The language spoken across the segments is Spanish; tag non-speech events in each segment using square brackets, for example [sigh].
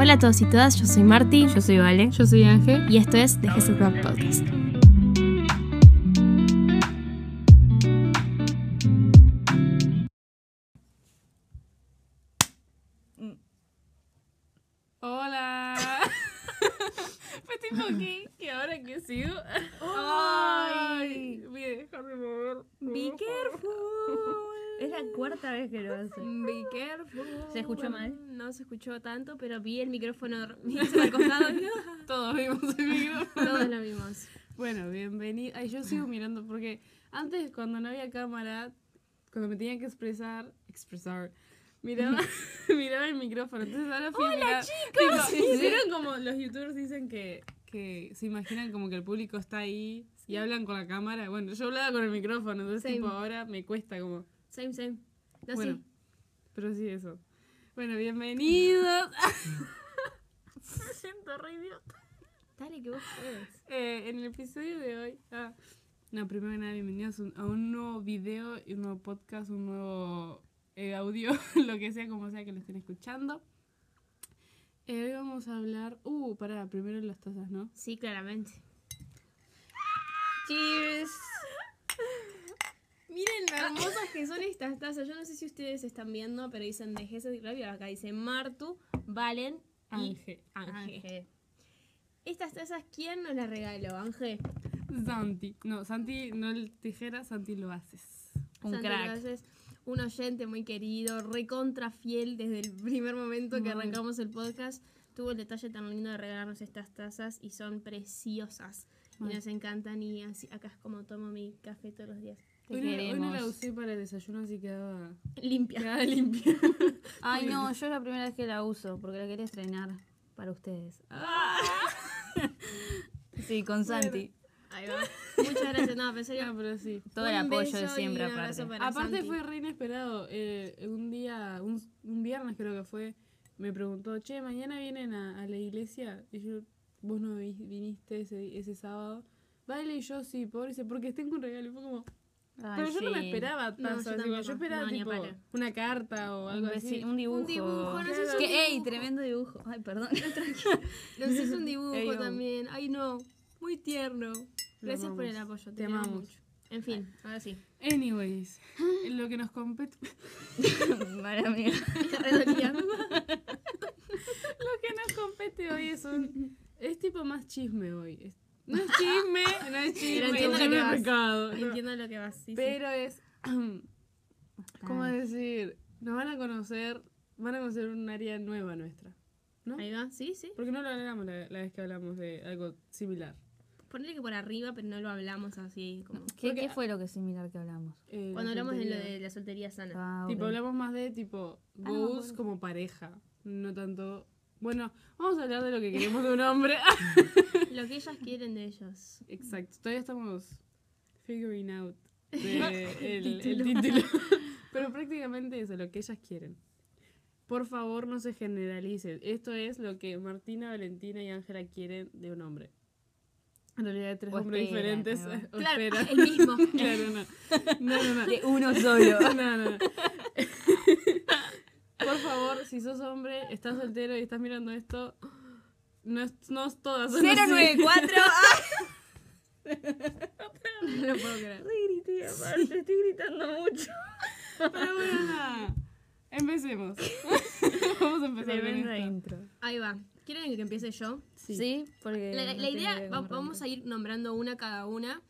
Hola a todos y todas, yo soy Marti Yo soy Vale. Yo soy Ángel. y esto es The Jesús Rock Podcast. Cuarta vez que lo hace. Be careful. ¿Se escuchó mal? No se escuchó tanto, pero vi el micrófono [laughs] al costado. Todos vimos el micrófono. Todos lo vimos. Bueno, bienvenido. Ay, yo sigo mirando porque antes cuando no había cámara, cuando me tenía que expresar, expresar, miraba, [laughs] miraba el micrófono. Entonces ahora fui a mirar. Tipo, ¿Vieron como los youtubers dicen que, que se imaginan como que el público está ahí y hablan con la cámara? Bueno, yo hablaba con el micrófono, entonces Same. tipo ahora me cuesta como... Same, same. No, Bueno, sí. pero sí eso. Bueno, bienvenidos. [laughs] me siento re idiota. Dale que vos puedes. Eh, en el episodio de hoy. Ah, no, primero que nada, bienvenidos a un- a un nuevo video y un nuevo podcast, un nuevo eh, audio, [laughs] lo que sea, como sea que lo estén escuchando. Eh, hoy vamos a hablar. Uh, pará, primero las tazas, ¿no? Sí, claramente. Cheers. Miren lo hermosas que son estas tazas. Yo no sé si ustedes están viendo, pero dicen de Jesús Radio. Acá dice Martu, Valen y Ángel. Ángel. Estas tazas, ¿quién nos las regaló, Ángel? Santi. No, Santi, no el tijera, Santi lo haces. Un Santi crack. Gracias. Un oyente muy querido, recontra fiel desde el primer momento que arrancamos el podcast. Tuvo el detalle tan lindo de regalarnos estas tazas y son preciosas. Y nos encantan y así, acá es como tomo mi café todos los días. Te Hoy no, hoy no la usé para el desayuno, así quedaba, Limpia. quedaba limpia. [laughs] Ay, no, yo es la primera vez que la uso porque la quería estrenar para ustedes. Sí, con Santi. Ahí va. Muchas gracias. No, en serio, No, pero sí. Todo el apoyo de siempre aparte. Aparte Santi. fue re inesperado. eh, un día, un, un viernes creo que fue, me preguntó, che, mañana vienen a, a la iglesia. Y yo, vos no vi- viniste ese, ese sábado. Vale, y yo sí, pobre, dice, porque tengo un regalo. Y fue como, Ay, pero yo no me esperaba No, yo esperaba No, tipo una carta o Un, algo así. un dibujo. dibujo, no sé si Que, un ey, dibujo. tremendo dibujo. Ay, perdón. [laughs] Nos hizo un [laughs] dibujo Ey, también. Ay, no. Muy tierno. Gracias por el apoyo. Te, Te amamos mucho. En fin, ahora sí. Anyways, lo que nos compete, [laughs] Madre mía. Lo que nos compete hoy es un, es tipo más chisme hoy. Es- no es chisme, no es chisme, entiendo es lo que chisme vas. pecado. no. Entiendo lo que vas. Sí, sí. Pero es. ¿Cómo decir? Nos van a conocer. Van a conocer un área nueva nuestra. ¿No? Ahí va. Sí, sí. Porque no lo hablamos la, la vez que hablamos de algo similar. Ponele que por arriba, pero no lo hablamos así como. ¿Qué, Porque- qué fue lo que similar que hablamos? Eh, Cuando la hablamos de lo de la soltería sana. Ah, Tipo, hablamos más de tipo Ah, no goals como pareja. No tanto. Bueno, vamos a hablar de lo que queremos de un hombre. [laughs] Lo que ellas quieren de ellos. Exacto. Todavía estamos figuring out de [laughs] el, el título. [laughs] Pero prácticamente eso, lo que ellas quieren. Por favor, no se generalicen. Esto es lo que Martina, Valentina y Ángela quieren de un hombre. En realidad, de tres O hombres esperan, diferentes. ¿no? o Claro, esperan. el mismo. claro, no. No, no, no. De uno solo. No, no, no. Por favor, si sos hombre, estás soltero y estás mirando esto, no, es, no es todas son así. 094. [laughs] No lo puedo creer. grité, aparte, estoy gritando mucho. Pero bueno, nada. Empecemos. [laughs] Vamos a empezar con esto. intro. Ahí va. ¿Quieren que empiece yo? Sí, porque. La, no idea, va- vamos a ir nombrando una cada una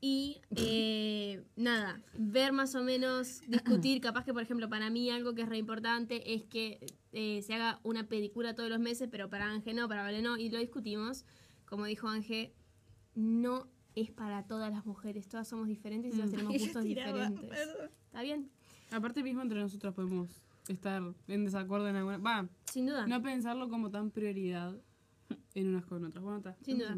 y eh, nada, ver más o menos, discutir, [clears throat] capaz que por ejemplo para mí algo que es re importante es que eh, se haga una película todos los meses, pero para Ángel no, para Vale no, y lo discutimos, como dijo Ángel, no es para todas las mujeres, todas somos diferentes y todas Mm. tenemos [laughs] gustos tiraba, diferentes. perdón. ¿Está bien? Aparte mismo entre nosotros podemos estar en desacuerdo en alguna... Va, Sin duda. no pensarlo como tan prioridad en unas con otras. Bueno, está. Sin duda.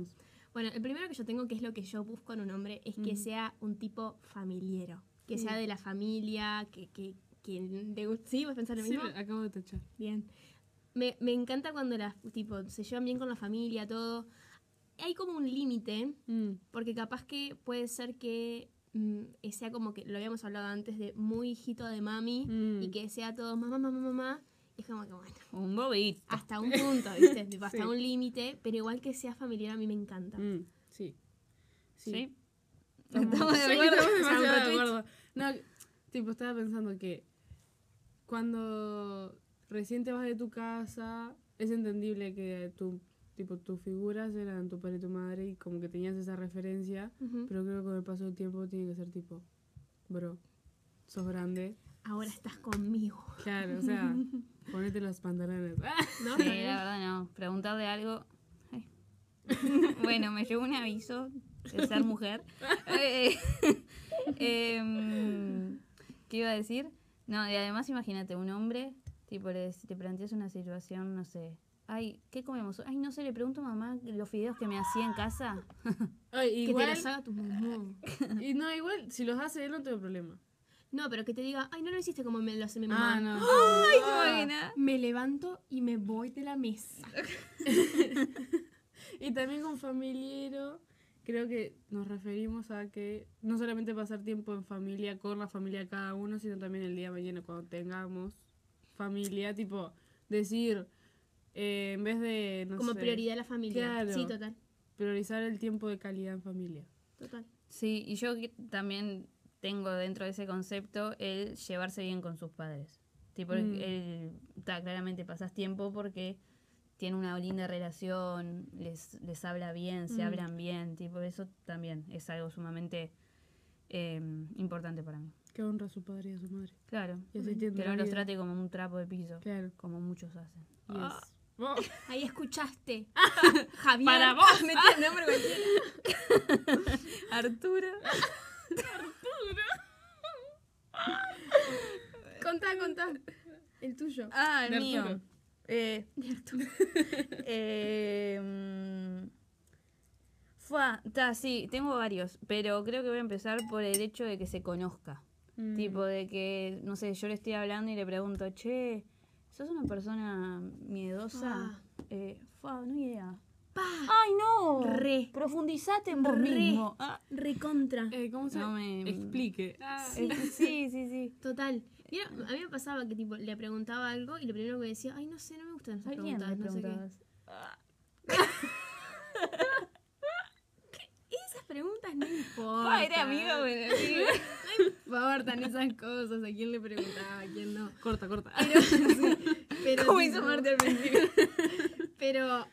Bueno, el primero que yo tengo, que es lo que yo busco en un hombre, es que Ujú. sea un tipo familiero. Que Mm. sea de la familia, que... que, que guste- ¿Sí? ¿Vas a pensar lo Sí, mismo? me- acabo de tachar. Bien. Me, me encanta cuando las, tipo, se llevan bien con la familia, todo. Hay como un límite, Mm. porque capaz que puede ser que mm, sea como que, lo habíamos hablado antes, de muy hijito de mami, Mm. y que sea todo mamá, mamá, mamá, es como que bueno, Un bobito. hasta un punto, ¿viste? [laughs] Tipo, hasta Sí. un límite, pero igual que sea familiar a mí me encanta. Mm, sí. Sí. Estamos, Estamos de [laughs] sí, estamos de acuerdo. No, tipo, estaba pensando que cuando recién te vas de tu casa, es entendible que tu, tipo, tus figuras eran tu padre y tu madre y como que tenías esa referencia, pero creo que con el paso del tiempo tiene que ser tipo, bro, sos grande. Ahora estás conmigo. Claro, o sea, [laughs] ponete los pantalones. [laughs] ¿No? Sí, la verdad no. Preguntarle algo. Ay. [laughs] bueno, me llegó un aviso de ser mujer. [laughs] Eh, em, ¿Qué iba a decir? No, y además imagínate, un hombre, tipo, le, si te planteas una situación, no sé. Ay, ¿qué comemos? Ay, no sé, le pregunto a mamá los fideos que me hacía en casa. Ay, Que igual, te los haga tu mamá. y no, igual, si los hace él no tengo problema. No, pero que te diga, ay, no lo hiciste como me lo hace mi mamá. Ah, no. Ay, ¿te imaginas? Me levanto y me voy de la mesa. [laughs] Y también con familiero, creo que nos referimos a que no solamente pasar tiempo en familia, con la familia de cada uno, sino también el día de mañana cuando tengamos familia, tipo, decir, eh, en vez de, no como sé, prioridad la familia. Claro. Sí, total. priorizar el tiempo de calidad en familia. Total. Sí, y yo también tengo dentro de ese concepto el llevarse bien con sus padres. Tipo, el- Mm. el, ta, claramente pasas tiempo porque tiene una linda relación, les, les habla bien, se Mm. hablan bien, tipo, eso también es algo sumamente eh, importante para mí. Que honra a su padre y a su madre. Claro, Y así tiene que no los trate como un trapo de piso, Claro. como muchos hacen. Yes. Oh, [laughs] Ahí escuchaste. [laughs] Javier. Para vos. [laughs] Me tiene nombre cualquiera. Arturo. [laughs] Contá, contá. El tuyo. Ah, el De mío. Arturo. Eh, eh, [laughs] mm, fua, ta, sí, tengo varios, pero creo que voy a empezar por el hecho de que se conozca. Mm. Tipo de que, no sé, yo le estoy hablando y le pregunto, che, ¿sos una persona miedosa? Eh, fua, no idea. Pa. ¡Ay, no! Re. Profundizate en vos Re. mismo. Ah, Recontra. Eh, ¿Cómo se No me- explique? Ah, eh, sí, sí, sí. Total. Mira, a mí me pasaba que tipo le preguntaba algo y lo primero que decía, ay, no sé, no me gustan esas ¿A quién preguntas, no sé qué. [laughs] Esas preguntas no importan. Pa, era amigo, pero [laughs] sí. No importan esas cosas, a quién le preguntaba, a quién no. corta, corta. Pero, [laughs] ¿Cómo tipo, hizo Marta al principio? Pero,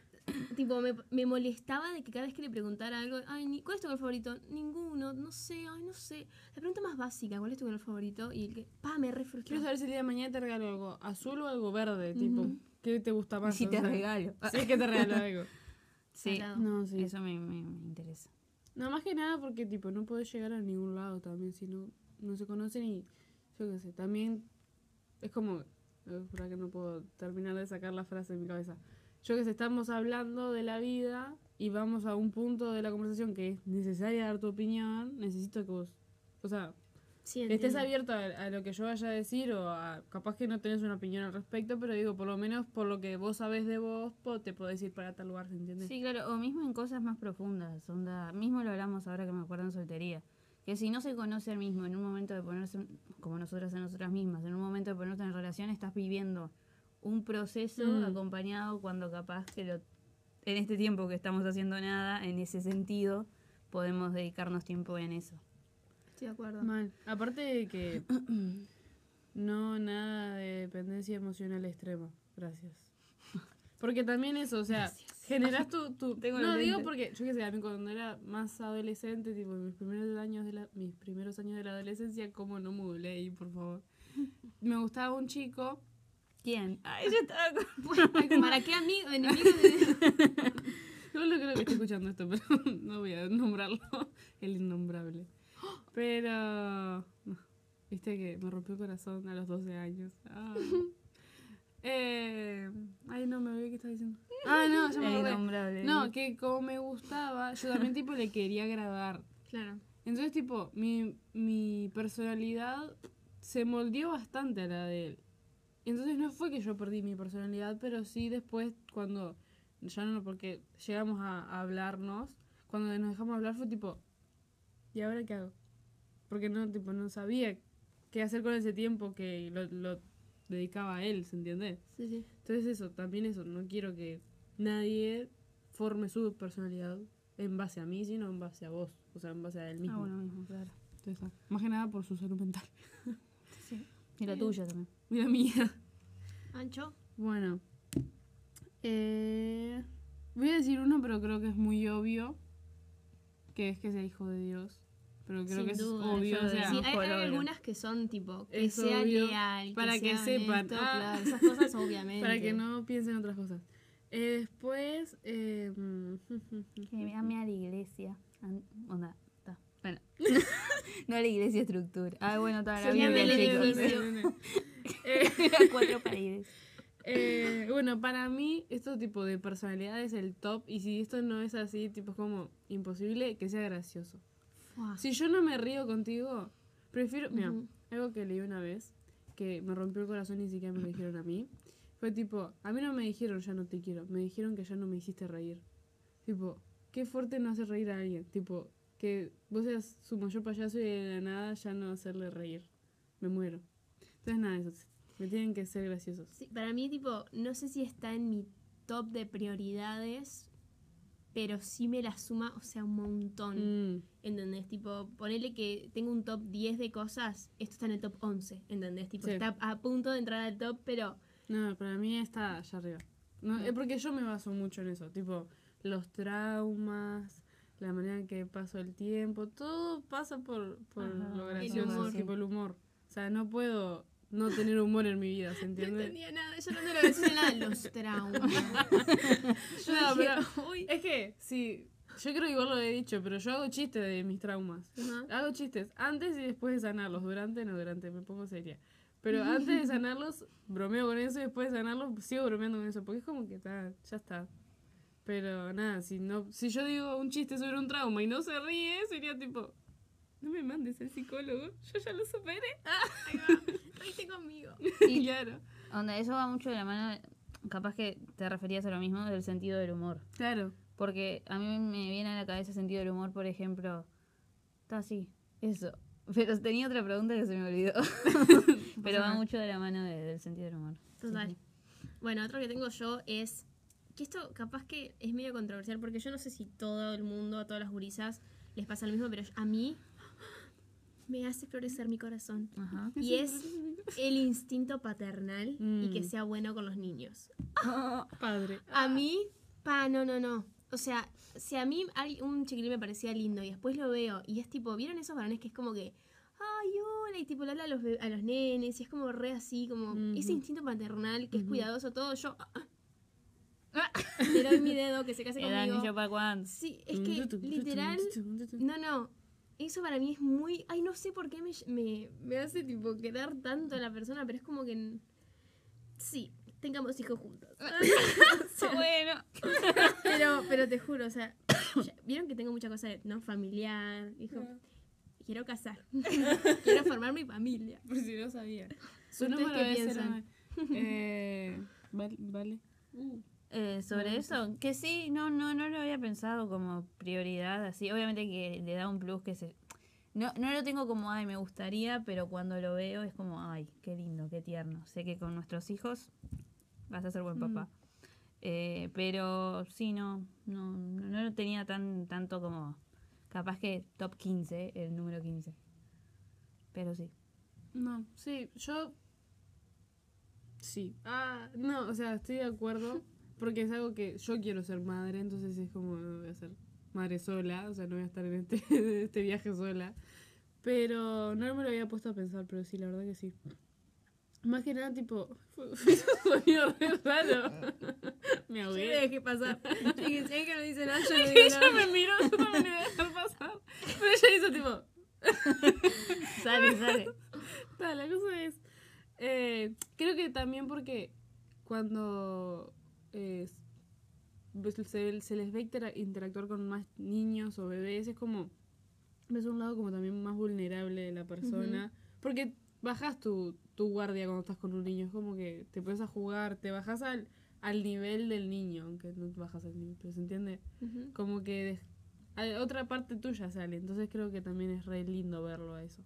tipo, me, me molestaba de que cada vez que le preguntara algo, ay, ni- ¿cuál es tu color favorito? Ninguno, no sé, ay, no sé. La pregunta más básica, ¿cuál es tu color favorito? Y el que, pa, me re frustró. Quiero saber si el día de mañana te regalo algo azul o algo verde, tipo, ¿qué te gusta más? Si te sea, regalo. Es que te regalo [laughs] algo. Sí. No, sí. eso me, me- me interesa. No, más que nada porque, tipo, no puedes llegar a ningún lado también si no, no se conocen y, yo qué sé, también es como, eh, por que no puedo terminar de sacar la frase de mi cabeza. Yo que sé, estamos hablando de la vida y vamos a un punto de la conversación que es necesaria dar tu opinión, necesito que vos, o sea, Sí, estés abierto a, a lo que yo vaya a decir o a, capaz que no tenés una opinión al respecto, pero digo, por lo menos por lo que vos sabés de vos, te puedo decir para tal lugar, ¿se entiende? Sí, claro, o mismo en cosas más profundas. Onda, mismo lo hablamos ahora que me acuerdo en soltería. Que si no se conoce al mismo en un momento de ponerse, como nosotras en nosotras mismas, en un momento de ponerte en relación, estás viviendo un proceso Mm. acompañado cuando capaz que lo, en este tiempo que estamos haciendo nada, en ese sentido, podemos dedicarnos tiempo en eso. Estoy de acuerdo. Mal. Aparte de que [clears throat] no nada de dependencia emocional extrema. Gracias. Porque también eso, o sea, generas tu... tu [laughs] Tengo no, digo porque, yo qué sé, a mí cuando era más adolescente, tipo, en mis primeros años de la, mis primeros años de la adolescencia, como no modulé ahí, por favor. [laughs] Me gustaba un chico. ¿Quién? Ay, yo estaba con... [laughs] ¿Para qué amigo, enemigo de... No [laughs] lo creo que esté escuchando esto, pero [laughs] no voy a nombrarlo. El innombrable. Pero... Viste que me rompió el corazón a los 12 años. Ah. Eh, ay, no, me olvidé qué estaba diciendo. Ah, no, ya me. No, que como me gustaba, yo también tipo le quería agradar. Claro. Entonces, tipo, mi, mi personalidad se moldeó bastante a la de él. Entonces no fue que yo perdí mi personalidad, pero sí después cuando, ya no, porque llegamos a, a hablarnos, cuando nos dejamos hablar fue tipo, ¿y ahora qué hago? Porque no, tipo, no sabía qué hacer con ese tiempo que lo, lo dedicaba a él, ¿se entiende? Sí, sí. Entonces eso, también eso, no quiero que nadie forme su personalidad en base a mí, sino en base a vos, o sea, en base a él mismo. Ah, bueno, mismo, claro. Entonces, más que nada por su salud mental. [laughs] Y la tuya también. Mira mía. Ancho. Bueno. Eh, voy a decir uno, pero creo que es muy obvio. Que es que sea hijo de Dios. Pero creo Sin que duda, es obvio. O sea, Sí, hay, algunas que son tipo que Es sea obvio, leal, para que sea sepan. honesto, Ah. claro, esas cosas [laughs] obviamente. para que no piensen otras cosas. Eh, después. Eh, [laughs] Que me ame a la iglesia. Onda. [laughs] no la iglesia estructura. Ah, bueno, está la Sería del edificio. [laughs] Eh, Cuatro paredes. Eh, bueno, para mí, esto tipo de personalidad es el top. Y si esto no es así, tipo, es como imposible que sea gracioso. Si yo no me río contigo, prefiero. Mira, Ujú. algo que leí una vez que me rompió el corazón y ni siquiera me lo dijeron a mí. Fue tipo, a mí no me dijeron ya no te quiero, me dijeron que ya no me hiciste reír. Tipo, qué fuerte no hacer reír a alguien. Tipo, que vos seas su mayor payaso y de la nada ya no hacerle reír. Me muero. Entonces, nada, eso. Me tienen que ser graciosos. Sí, para mí, tipo, no sé si está en mi top de prioridades, pero sí me la suma, o sea, un montón. Mm, ¿Entendés? Tipo, ponele que tengo un top 10 de cosas, esto está en el top 11, ¿entendés? Tipo, Sí. está a punto de entrar al top, pero No, para mí está allá arriba. No, es porque yo me baso mucho en eso. Tipo, los traumas, la manera en que paso el tiempo, todo pasa por, por Ajá, lo el gracioso, humor. tipo el humor. O sea, no puedo no tener humor en mi vida, ¿se [laughs] no entiende? entendía nada. Yo no te lo decía nada de los traumas. [laughs] Yo No, dije, pero- uy. Es que, sí, yo creo que igual lo he dicho, pero yo hago chistes de mis traumas. Hago chistes antes y después de sanarlos. Durante, no, durante, me pongo seria. Pero antes de sanarlos, bromeo con eso y después de sanarlos, sigo bromeando con eso. Porque es como que está, ya está. Pero nada, si no si yo digo un chiste sobre un trauma y no se ríe, sería tipo, no me mandes al psicólogo, yo ya lo superé. [laughs] Ahí va. Reíste conmigo. Sí. [laughs] claro. Onda, eso va mucho de la mano. Capaz que te referías a lo mismo del sentido del humor. Claro. Porque a mí me viene a la cabeza sentido del humor, por ejemplo. Está así, eso. Pero tenía otra pregunta que se me olvidó. [laughs] Pero va mucho de la mano de- del sentido del humor. Sí, Total. sí. Bueno, otro que tengo yo es que esto capaz que es medio controversial porque yo no sé si todo el mundo, a todas las gurisas les pasa lo mismo, pero a mí me hace florecer mi corazón. Ajá. Y es el instinto paternal y que Mm. sea bueno con los niños. Padre. A mí, pa, no, no, no. O sea, si a mí un chiquilín me parecía lindo y después lo veo y es tipo, ¿vieron esos varones que es como que, ay, hola, y tipo le habla a los, a los nenes y es como re así, como ese instinto paternal que es cuidadoso, todo, yo ah, [laughs] le doy mi dedo que se case [laughs] ¿Edad conmigo. niño para cuándo? Sí, es que literal, no, no. Eso para mí es muy. Ay, no sé por qué me, me, me hace tipo quedar tanto a la persona, pero es como que. Sí, tengamos hijos juntos. [laughs] bueno. pero, pero te juro, o sea, ya- vieron que tengo mucha cosa de, ¿no? Familiar, hijo. Quiero casar. Quiero formar mi familia. Por si no sabía. Su ¿Ustedes número qué piensan? Eh, vale. vale. Eh, sobre eso, que sí, no, no, no lo había pensado como prioridad, así, obviamente que le da un plus que se... No, no lo tengo como, ay, me gustaría, pero cuando lo veo es como, ay, qué lindo, qué tierno. Sé que con nuestros hijos vas a ser buen papá. Eh, pero sí, no, no, no, no lo tenía tan tanto como, capaz que top 15, el número 15. Pero sí. No, sí, yo. Sí. Ah, no, o sea, estoy de acuerdo. Porque es algo que yo quiero ser madre, entonces es como no voy a ser madre sola, o sea, no voy a estar en este, [laughs] en este viaje sola. Pero no me lo había puesto a pensar, pero sí, la verdad que sí. Más que nada, tipo, fue, [laughs] fue un sonido re raro. [laughs] Me Yo le ahogué. dejé pasar. Y es que no dice nada, yo le digo ella nada. me miró, yo también le dejar pasar. Pero ella hizo tipo, Sale, sale. Ta, la cosa es. eh, creo que también porque cuando eh, se, se les ve intera- interactuar con más niños o bebés, es como. Ves un lado como también más vulnerable de la persona. Porque bajas tu, tu guardia cuando estás con un niño. Es como que te pones a jugar, te bajas al, al nivel del niño, aunque no te bajas al nivel, pero se entiende. Ujú. Como que otra parte tuya sale. Entonces creo que también es re lindo verlo a eso.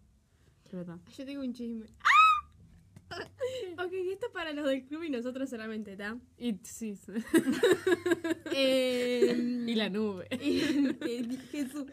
Yo tengo un chisme. [laughs] Ok, esto es para los del club y nosotros solamente, ¿está? Y sí. [laughs] Eh, [laughs] y la nube. Jesús.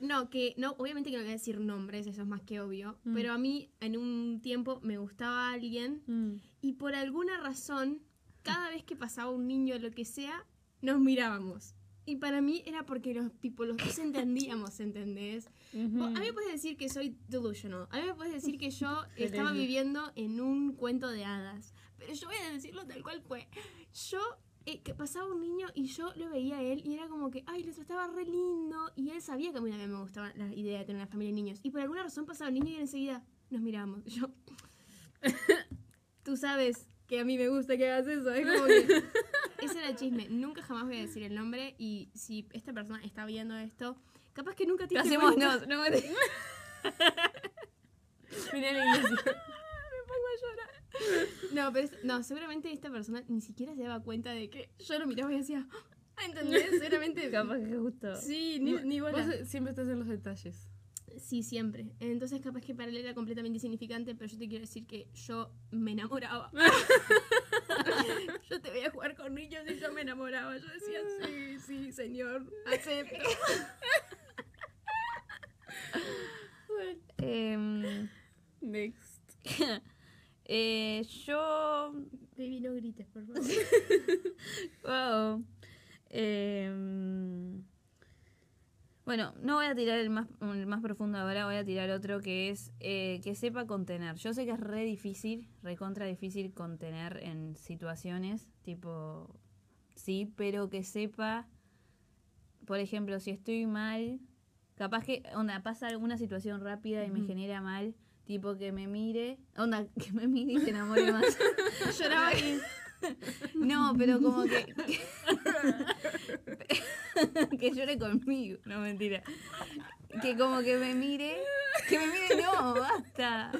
No, que no, obviamente que no voy a decir nombres, eso es más que obvio. Mm. Pero a mí en un tiempo me gustaba alguien Mm. y por alguna razón, cada vez que pasaba un niño o lo que sea, nos mirábamos. Y para mí era porque los, tipo, los dos entendíamos, ¿entendés? Vos- A mí me puedes decir que soy delusional. A mí me puedes decir que yo [laughs] estaba viviendo en un cuento de hadas. Pero yo voy a decirlo tal cual fue. Yo, eh, que pasaba un niño y yo lo veía a él y era como que, ay, les estaba re lindo. Y él sabía que a mí también me gustaba la idea de tener una familia de niños. Y por alguna razón pasaba el niño y enseguida nos mirábamos. Yo, [laughs] tú sabes que a mí me gusta que hagas eso. Es como que... Ese era el chisme. Nunca jamás voy a decir el nombre y si esta persona está viendo esto, capaz que nunca te Hacemos nos, no me- [laughs] Mirá la iglesia. [laughs] No, pero es- no, seguramente esta persona ni siquiera se daba cuenta de que yo lo miraba y decía, "Ah", ¿entendés? [laughs] Seguramente. Capaz que justo. Sí, ni, ni bola. Vos eh, siempre estás en los detalles. Sí, siempre. Entonces capaz que para él era completamente insignificante, pero yo te quiero decir que yo me enamoraba. yo te voy a jugar con niños y yo me enamoraba. Yo decía, sí, sí, señor, acepto. Em, Next. [laughs] eh, yo. Baby, no grites, por favor. [laughs] Wow. Em, bueno, no voy a tirar el más, el más profundo ahora, voy a tirar otro que es eh, que sepa contener. Yo sé que es re difícil, re contra difícil contener en situaciones, tipo, sí, pero que sepa, por ejemplo, si estoy mal, capaz que, onda, pasa alguna situación rápida y me genera mal, tipo que me mire, onda, [laughs] que me mire y se enamore más. [laughs] Lloraba y... [laughs] No, pero como que. que llore conmigo. No, mentira. Que como que me mire. Que me mire, no, basta.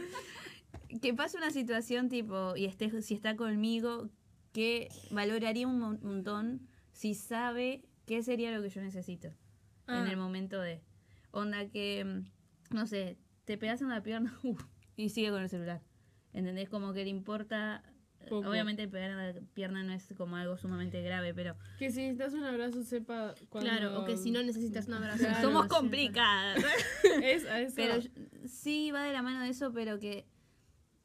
Que pase una situación tipo. Y esté, si está conmigo. Que valoraría un mon- montón si sabe qué sería lo que yo necesito. En Ah. el momento de. Onda que. mm, No sé, te pegas en la pierna [laughs] y sigue con el celular. ¿Entendés? Como que le importa. Poco. Obviamente pegar en la pierna no es como algo sumamente grave, pero Que si necesitas un abrazo, sepa cuando... Claro, o que si no necesitas un abrazo. Claro, somos complicadas. [laughs] [laughs] Es eso. pero sí va de la mano de eso, pero que,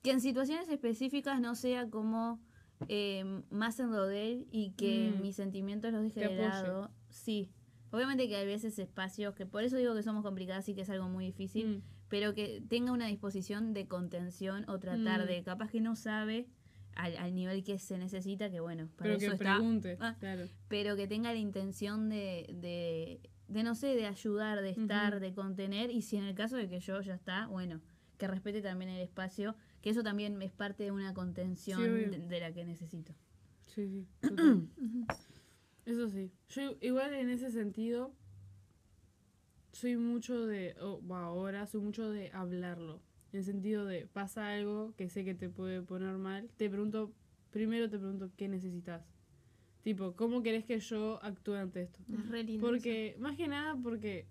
que en situaciones específicas no sea como eh, más en lo de él y que Mm. mis sentimientos los deje de lado. Sí. Obviamente que hay veces espacios que por eso digo que somos complicadas y que es algo muy difícil, Mm. pero que tenga una disposición de contención o tratar Mm. de capaz que no sabe al, al nivel que se necesita, que bueno, para Pero que eso está. pregunte, Ah. claro. pero que tenga la intención de, de, de, no sé, de ayudar, de estar, de contener, y si en el caso de que yo ya está, bueno, que respete también el espacio, que eso también es parte de una contención Sí, de, de la que necesito. Sí, sí. Eso sí. Yo igual en ese sentido soy mucho de, o o ahora soy mucho de hablarlo. En el sentido de pasa algo que sé que te puede poner mal, te pregunto, primero te pregunto qué necesitas. Tipo, ¿cómo querés que yo actúe ante esto? Es re lindo Porque, más que nada, porque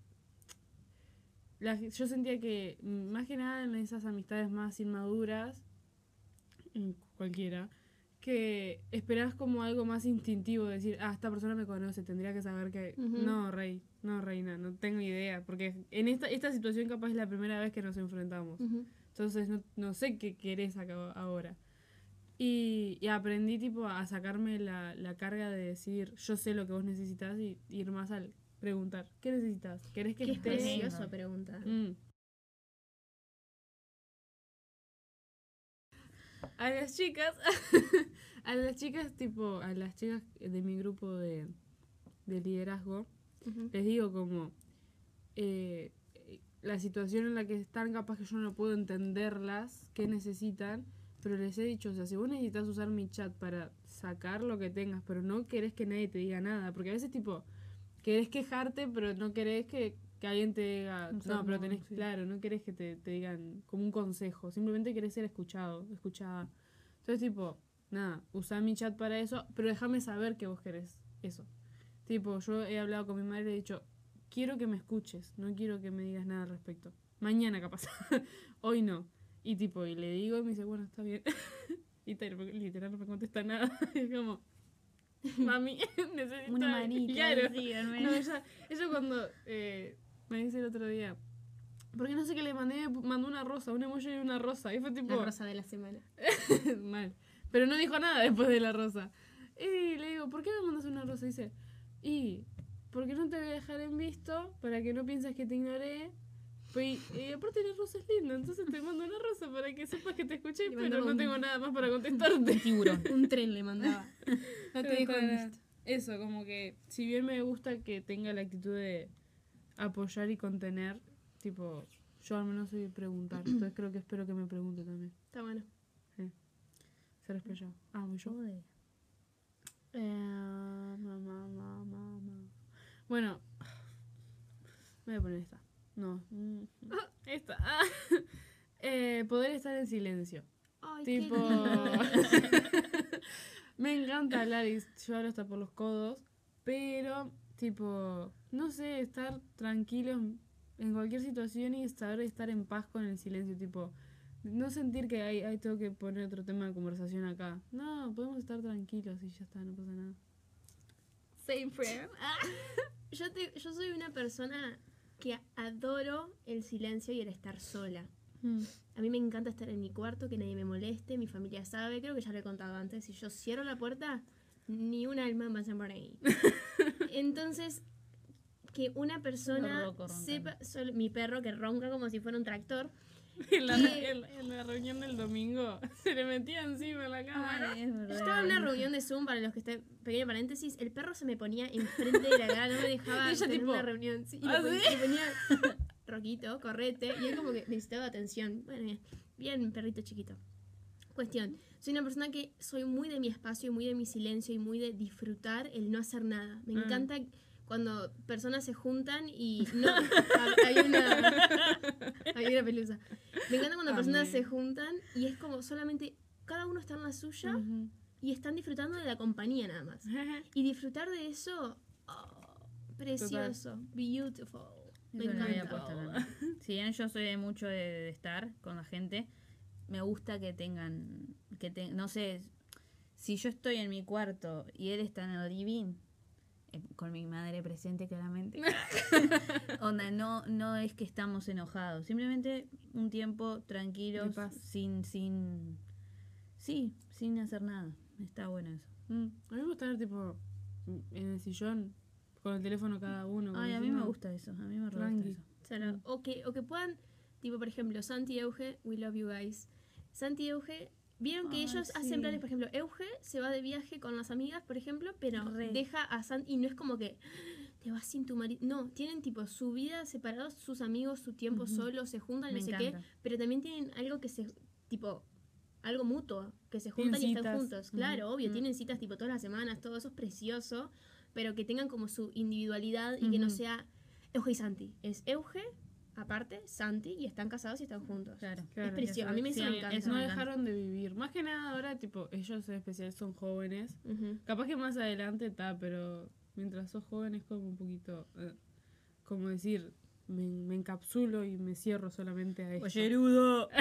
la- yo sentía que, más que nada en esas amistades más inmaduras, en cualquiera, que esperás como algo más instintivo, decir, ah, esta persona me conoce, tendría que saber que... Ujú. No, rey, no, reina, no tengo idea, porque en esta, esta situación capaz es la primera vez que nos enfrentamos. eso. Ujú. Entonces no, no sé qué querés acá- ahora. Y, y aprendí tipo a sacarme la, la carga de decir yo sé lo que vos necesitas y ir más al preguntar, ¿qué necesitas? ¿Querés que Qué esté? precioso pregunta. Mm. A las chicas, [laughs] a las chicas tipo, a las chicas de mi grupo de, de liderazgo, les digo como eh, la situación en la que están, capaz que yo no puedo entenderlas, qué necesitan, pero les he dicho, o sea, si vos necesitas usar mi chat para sacar lo que tengas, pero no querés que nadie te diga nada, porque a veces tipo, querés quejarte, pero no querés que, que alguien te diga, no, pero tenés, sí. claro, no querés que te, te digan como un consejo, simplemente querés ser escuchado, escuchada. Entonces tipo, nada, usa mi chat para eso, pero déjame saber que vos querés eso. Tipo, yo he hablado con mi madre y he dicho, quiero que me escuches, no quiero que me digas nada al respecto. Mañana capaz, [laughs] hoy no. Y tipo, y le digo y me dice, bueno, está bien. [laughs] y te- literal no me contesta nada. [laughs] es como, mami, necesito... Una manita. Claro. díganme. No, ella, ella cuando eh, me dice el otro día, porque no sé qué le mandé, mandó una rosa, un emoji de una rosa. Y fue tipo, La rosa de la semana. [laughs] mal. Pero no dijo nada después de la rosa. Y le digo, ¿por qué me mandas una rosa? Y dice, y, porque no te voy a dejar en visto para que no pienses que te ignoré. Y aparte la rosa es linda, entonces te mando una rosa para que sepas que te escuché, [laughs] Le pero no un- tengo nada más para contestarte. Tiburón. Un tren le mandaba. [laughs] No te Pero en visto. Eso, como que si bien me gusta que tenga la actitud de apoyar y contener, tipo, yo al menos soy de preguntar. [clears throat] Entonces creo que espero que me pregunte también. Está bueno. Ser explayado. Ah, voy yo. Eh, mamá, mamá, mamá. Bueno, me voy a poner esta. No. [laughs] Esta. [laughs] Eh, poder estar en silencio. Ay, Tipo. [laughs] me encanta hablar y yo hablo hasta por los codos. Pero, tipo, no sé, estar tranquilo en- cualquier situación y saber estar en paz con el silencio. Tipo, no sentir que hay, hay tengo que poner otro tema de conversación acá. No, podemos estar tranquilos y ya está, no pasa nada. Same friend. Yo, te- yo soy una persona que adoro el silencio y el estar sola. A mí me encanta estar en mi cuarto, que nadie me moleste, mi familia sabe, creo que ya lo he contado antes, si yo cierro la puerta, ni un alma más por ahí. [laughs] Entonces, que una persona sepa, mi perro que ronca como si fuera un tractor, [laughs] En la, ¿Qué? en la- en la reunión del domingo [laughs] se le metía encima la cámara. Ay, es verdad. Yo estaba en una [laughs] reunión de Zoom, para los que estén, pequeño paréntesis, el perro se me ponía enfrente de la cara, no me dejaba Ella tener tipo, una reunión. Sí, y ¿ah, sí? le ponía, Roquito, correte, y él como que necesitaba atención. Bueno, bien, bien, perrito chiquito. Cuestión, soy una persona que soy muy de mi espacio, y muy de mi silencio y muy de disfrutar el no hacer nada. Me Mm. encanta cuando personas se juntan y [laughs] no... Hay una... Hay una pelusa. Me encanta cuando personas se juntan y es como solamente... Cada uno está en la suya Ujú. y están disfrutando de la compañía nada más. [laughs] Y disfrutar de eso, oh, precioso, beautiful. Me Eso no encanta. puesto también. [laughs] Si bien yo soy de mucho de, de estar con la gente, me gusta que tengan, que te- no sé, si yo estoy en mi cuarto y él está en el living, eh, con mi madre presente claramente, [laughs] onda, no, no es que estamos enojados, simplemente un tiempo paz. sin, sin, sí, sin hacer nada. Está bueno eso. Mm. A mí me gusta estar tipo en el sillón con el teléfono cada uno. Ay, a mí me gusta eso, a mí me gusta eso. O, sea, no- o que, o que puedan, tipo, por ejemplo, Santi y Euge, we love you guys. Santi y Euge, vieron que ellos sí. hacen planes, por ejemplo, Euge se va de viaje con las amigas, por ejemplo, pero Re. deja a Santi y no es como que te vas sin tu marido. No, tienen tipo su vida separados, sus amigos, su tiempo solo, se juntan, Me no sé encanta. qué, pero también tienen algo que se, tipo, algo mutuo, que se juntan y están citas. juntos. Claro, obvio, tienen citas tipo todas las semanas, todo eso es precioso, pero que tengan como su individualidad y que no sea Euge y Santi. Es Euge, aparte, Santi, y están casados y están juntos. Claro. Claro, es precioso. A mí me, sí, eso me es encanta. No dejaron de vivir. Más que nada ahora, tipo, ellos en especial son jóvenes. Capaz que más adelante está, pero mientras sos joven es como un poquito, eh, como decir, me, me encapsulo y me cierro solamente a esto. Oyerudo. [laughs]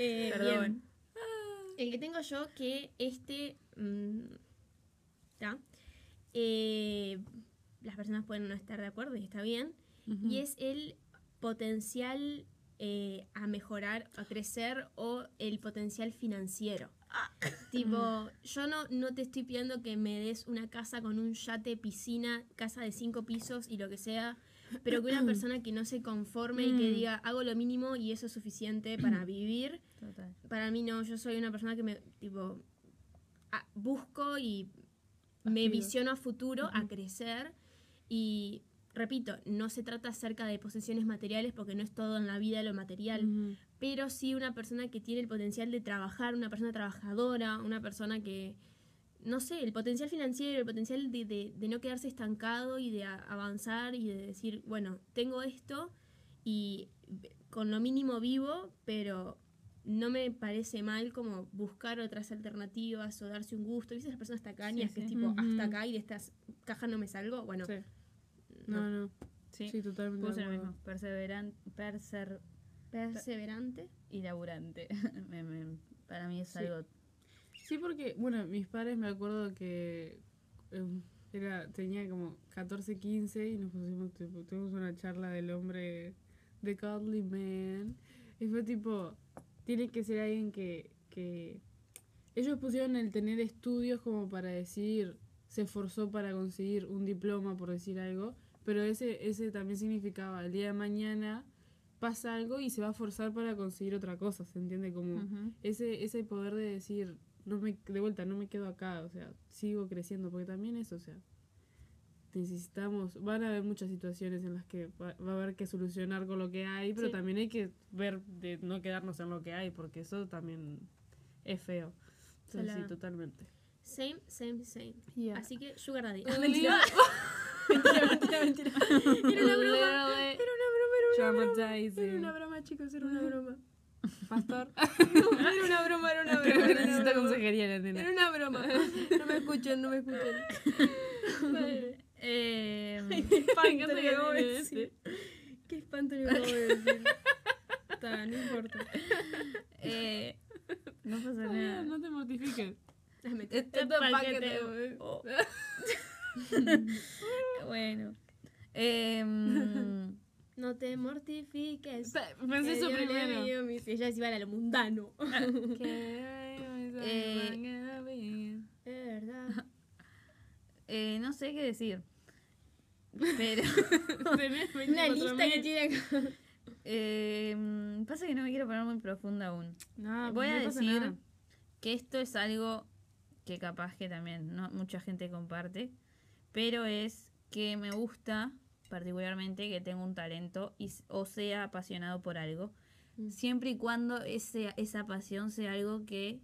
Eh, Perdón. bien. El que tengo yo, que este. mm, ¿tá? Eh, las personas pueden no estar de acuerdo y está bien. Y es el potencial eh, a mejorar, a crecer o el potencial financiero. Tipo, yo no, no te estoy pidiendo que me des una casa con un yate, piscina, casa de cinco pisos y lo que sea, pero que una [clears throat] persona que no se conforme y que Mm. diga hago lo mínimo y eso es suficiente para [clears throat] vivir, Total. para mí no, yo soy una persona que me, tipo, a- busco y me visiono a futuro, a crecer y repito, no se trata acerca de posesiones materiales porque no es todo en la vida lo material, pero sí una persona que tiene el potencial de trabajar, una persona trabajadora, una persona que, no sé, el potencial financiero, el potencial de, de- de no quedarse estancado y de avanzar y de decir, bueno, tengo esto y con lo mínimo vivo, pero no me parece mal como buscar otras alternativas o darse un gusto. ¿Viste esas personas tacañas Sí, que es sí. tipo, hasta acá y de estas cajas no me salgo? Bueno, Sí. No, no. Sí, Sí, totalmente. puse lo mismo. Perseveran, perser Perseverante. y laburante. [laughs] Me- me- para mí es Sí. algo... Sí, porque, bueno, mis padres me acuerdo que eh, era, tenía como 14, 15 y nos pusimos, tipo, tuvimos una charla del hombre, de Godly Man. Y fue tipo, tiene que ser alguien que, que... Ellos pusieron el tener estudios como para decir, se esforzó para conseguir un diploma, por decir algo, pero ese, ese también significaba, el día de mañana pasa algo y se va a forzar para conseguir otra cosa, ¿se entiende? Como ese, ese poder de decir, no me, de vuelta, no me quedo acá, o sea, sigo creciendo, porque también eso, o sea, necesitamos, van a haber muchas situaciones en las que va, va a haber que solucionar con lo que hay, pero Sí. también hay que ver de no quedarnos en lo que hay, porque eso también es feo. Entonces, sí, totalmente. Same, same, same. Yeah. Así que Sugar Daddy. [laughs] [laughs] Mentira. mentira, mentira. [laughs] Era una broma. Era una broma, era una broma. Era una broma, chicos, era una broma. Pastor. Era una broma, era una broma. Era una Necesita broma. consejería la nena. Era una broma. No me escuchen, no me escuchen. Eh, Qué [laughs] espanto le que acabo de decir. Qué espanto le acabo de decir. Está, no importa. eh, no pasa nada. No te mortifiques. Este paquete-. [laughs] Bueno. Em, [laughs] No te mortifiques. Pensé que eso primero. digo mis- Ella se iba a lo mundano. [laughs] Eh, Es verdad. eh, no sé qué decir. Pero Una lista que 24.000. tiene acá. em, pasa que no me quiero poner muy profunda aún. No, Voy a no decir nada. que esto es algo que capaz que también no mucha gente comparte, pero es que me gusta particularmente que tenga un talento y, o sea apasionado por algo, Mm. siempre y cuando ese, esa pasión sea algo que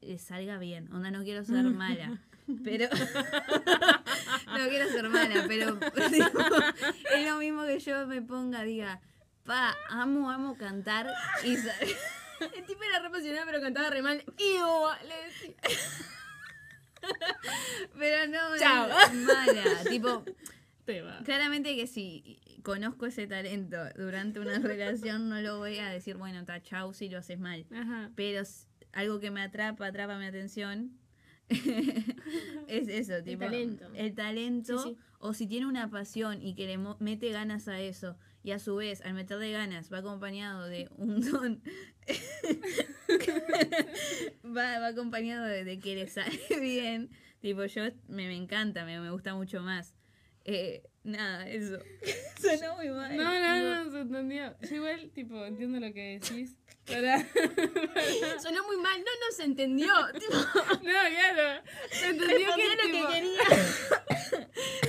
le salga bien. Onda, no quiero ser mala, [laughs] pero... [laughs] no quiero ser mala, pero digo, [laughs] es lo mismo que yo me ponga, diga, pa, amo, amo cantar y... El tipo era re apasionado, pero cantaba re mal. Iu, le decía. Pero no Chao. es mala. tipo, claramente que si conozco ese talento durante una relación, no lo voy a decir, bueno, está chau si lo haces mal. Ajá. Pero algo que me atrapa, atrapa mi atención. [laughs] es eso, tipo. talento. El talento. Sí, sí. O si tiene una pasión y que le mete ganas a eso. Y a su vez, al meterle ganas, va acompañado de un don. [laughs] va, va acompañado de, de que le sale [laughs] bien. Tipo, yo me, me encanta, me, me gusta mucho más. Eh, nada, eso. [laughs] Sonó muy mal. No, no, no, se entendió. Yo igual, tipo, entiendo lo que decís. Para... Sonó muy mal, no nos entendió. Tipo, No, claro. Se entendió que, lo tipo, que quería.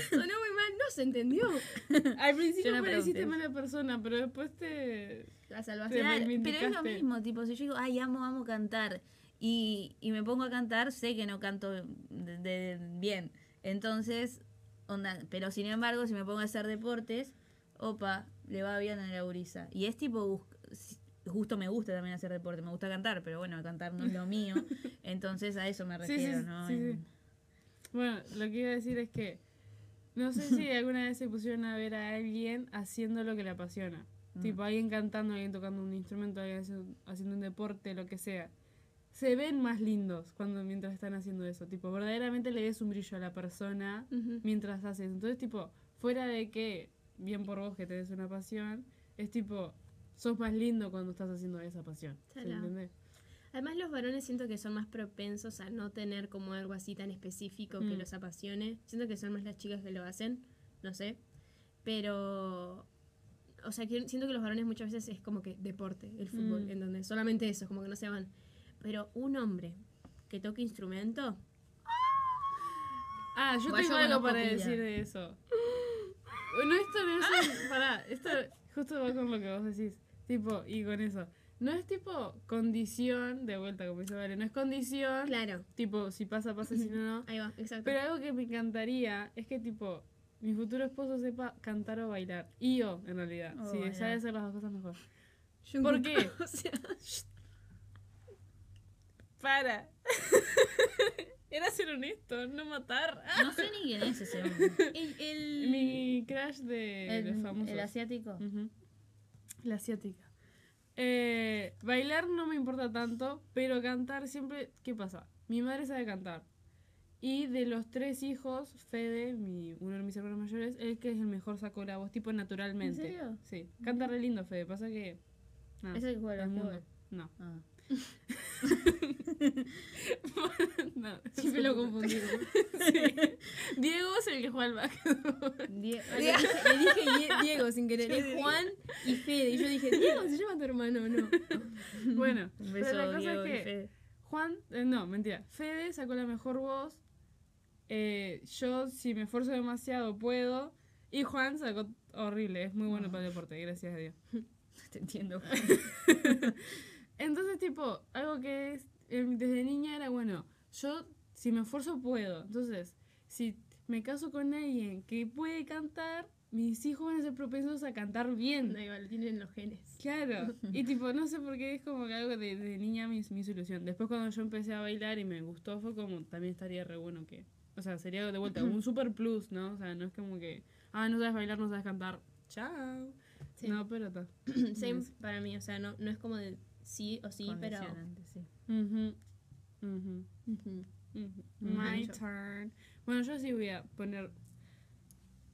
Sonó muy mal, no se entendió. [laughs] al principio no pareciste mala persona, pero después te... La Te salvación. Claro, pero es lo mismo, tipo, si yo digo, ay, amo, amo cantar, y, y me pongo a cantar, sé que no canto de, de- bien. Entonces, onda, pero sin embargo, si me pongo a hacer deportes, opa, le va bien a la gurisa. Y es tipo, justo me gusta también hacer deporte, me gusta cantar, pero bueno, cantar no es lo mío. [laughs] Entonces a eso me sí, refiero, sí, ¿no? sí, sí. En- Bueno, lo que iba a decir es que no sé si [laughs] alguna vez se pusieron a ver a alguien haciendo lo que le apasiona. Mm. Tipo, alguien cantando, alguien tocando un instrumento, alguien haciendo, haciendo un deporte, lo que sea. Se ven más lindos cuando mientras están haciendo eso. Tipo, verdaderamente le ves un brillo a la persona mientras haces. Entonces, tipo, fuera de que, bien por vos que tenés una pasión, es tipo, sos más lindo cuando estás haciendo esa pasión. ¿Se entiende? Además, los varones siento que son más propensos a no tener como algo así tan específico que Mm. los apasione. Siento que son más las chicas que lo hacen, no sé. Pero, o sea, que siento que los varones muchas veces es como que deporte, el fútbol, Mm. en donde solamente eso, como que no se van. Pero un hombre que toque instrumento, Ah, yo tengo algo para decir de eso. Bueno, esto no es. [laughs] Pará, esto justo va con lo que vos decís. Tipo, y con eso. No es tipo condición, de vuelta, como dice Vale, no es condición. claro, Tipo, si pasa, pasa, si no, no. ahí va, exacto. Pero algo que me encantaría es que, tipo, mi futuro esposo sepa cantar o bailar. Y yo, en realidad. O sí, bailar. sabe hacer las dos cosas mejor. ¿Por qué? o sea, [laughs] Para. [laughs] Era ser honesto, no matar. No sé ni quién es ese hombre. [laughs] El, el- Mi crush de El, los famosos. el asiático. Ujú. La asiática. Eh, bailar no me importa tanto, pero cantar siempre. ¿Qué pasa? Mi madre sabe cantar. Y de los tres hijos, Fede, mi, uno de mis hermanos mayores, el que es el mejor sacó la voz, tipo naturalmente. ¿En serio? Sí. Canta re lindo, Fede. Pasa que. nada, ¿Es el que juega al? No. Ah. [laughs] no. Siempre lo confundimos. Sí. [laughs] Diego es el que juega al básquetbol. Die- [laughs] Le dije, le dije Die- Diego sin querer. Es Juan y Fede. Y yo dije, Diego, ¿se llama tu hermano no? Bueno, pero la cosa Diego es que. Juan, eh, no, mentira. Fede sacó la mejor voz. Eh, yo, si me esfuerzo demasiado, puedo. Y Juan sacó horrible. Es muy bueno para el deporte, gracias a Dios. Te entiendo. Entonces, tipo, algo que es, eh, desde niña era bueno. Yo, si me esfuerzo, puedo. Entonces, si me caso con alguien que puede cantar, mis hijos van a ser propensos a cantar bien. No, igual, tienen los genes. Claro, [laughs] y tipo, no sé por qué es como que algo de, de niña mi, mi ilusión. Después cuando yo empecé a bailar y me gustó, fue como, también estaría re bueno que, o sea, sería de vuelta un [laughs] super plus, ¿no? O sea, no es como que, ah, no sabes bailar, no sabes cantar, chao. Sí. No, pero está. [clears throat] Same para mí, o sea, no, no es como de sí o sí, pero... Sí. Ujú, Ujú. ujú. Ujú. My turn. Bueno, yo sí voy a poner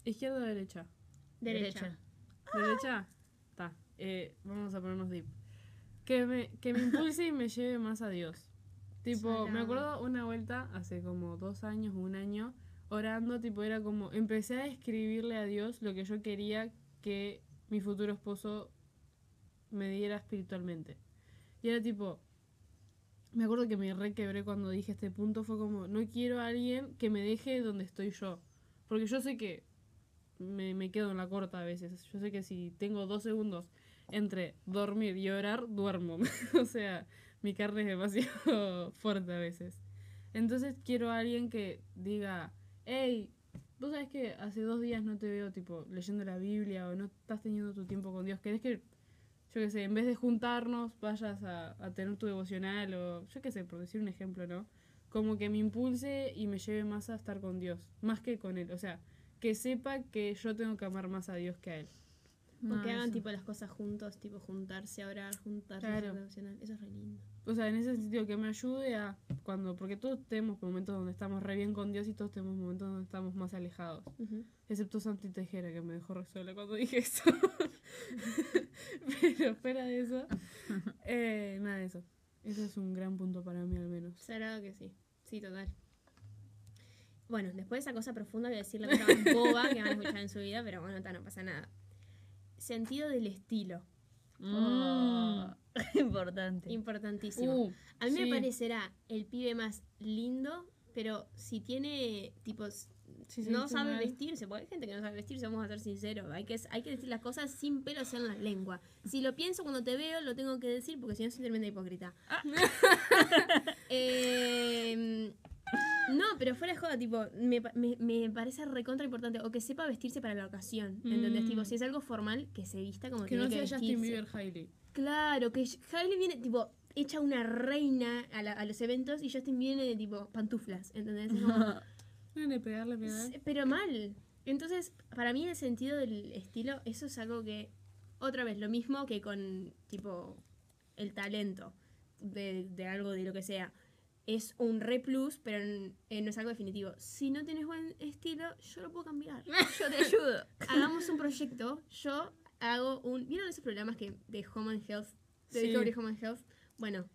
izquierda o derecha. Derecha. ¿Derecha? Está. Eh, vamos a ponernos deep. Que me, que me impulse y me lleve más a Dios. Tipo, me acuerdo una vuelta, hace como dos años o un año, orando, tipo, era como, empecé a escribirle a Dios lo que yo quería que mi futuro esposo me diera espiritualmente. Y era tipo, me acuerdo que me requebré cuando dije este punto, fue como, no quiero a alguien que me deje donde estoy yo. Porque yo sé que me, me quedo en la corta a veces. Yo sé que si tengo dos segundos entre dormir y orar, duermo. [laughs] o sea, mi carne es demasiado [laughs] fuerte a veces. Entonces quiero a alguien que diga, hey, vos sabés que hace dos días no te veo tipo leyendo la Biblia o no estás teniendo tu tiempo con Dios. ¿Querés que, yo qué sé, en vez de juntarnos, vayas a, a tener tu devocional o yo qué sé, por decir un ejemplo, ¿no? Como que me impulse y me lleve más a estar con Dios, más que con Él. O sea, que sepa que yo tengo que amar más a Dios que a Él. O que hagan eso. tipo las cosas juntos, tipo juntarse a orar, juntarse a Claro. hacer devocional. Eso es re lindo. O sea, en ese sentido, que me ayude a cuando, porque todos tenemos momentos donde estamos re bien con Dios y todos tenemos momentos donde estamos más alejados. Ujú. Excepto Santi Tejera, que me dejó re sola cuando dije eso. [laughs] [laughs] Pero fuera de eso, [laughs] eh, nada de eso. Ese es un gran punto para mí al menos. Sagrado que sí. Sí, total. Bueno, después de esa cosa profunda voy a decir la cosa más boba que van a escuchar en su vida, pero bueno, ta, no pasa nada. Sentido del estilo. Oh, [laughs] importante. Importantísimo. Uh, A mí sí. me parecerá el pibe más lindo, pero si tiene, tipo, s- Sí, sí, no sí, sabe vestirse, porque hay gente que no sabe vestirse, vamos a ser sinceros. Hay que, hay que decir las cosas sin pelos en la lengua. Si lo pienso cuando te veo, lo tengo que decir porque si no soy tremenda hipócrita. Eh, [laughs] no, pero fuera de joda, tipo, me, me, me parece recontra importante. O que sepa vestirse para la ocasión. ¿Entendés? Mm. Tipo, si es algo formal, que se vista como Que tiene no que sea Justin. Bieber Hailey. Claro, que Hailey viene, tipo, hecha una reina a, la- a los eventos y Justin viene de, tipo, pantuflas, ¿entendés? Es como- [laughs] Dale, pegarle, pero mal. Entonces, para mí el sentido del estilo, eso es algo que, otra vez, lo mismo que con, tipo, el talento de, de algo, de lo que sea. Es un re plus, pero eh, no es algo definitivo. Si no tienes buen estilo, yo lo puedo cambiar. [laughs] Yo te ayudo. Hagamos un proyecto, yo hago un... ¿Vieron esos programas que de Home and Health? De Sí. Discovery Home and Health. Bueno,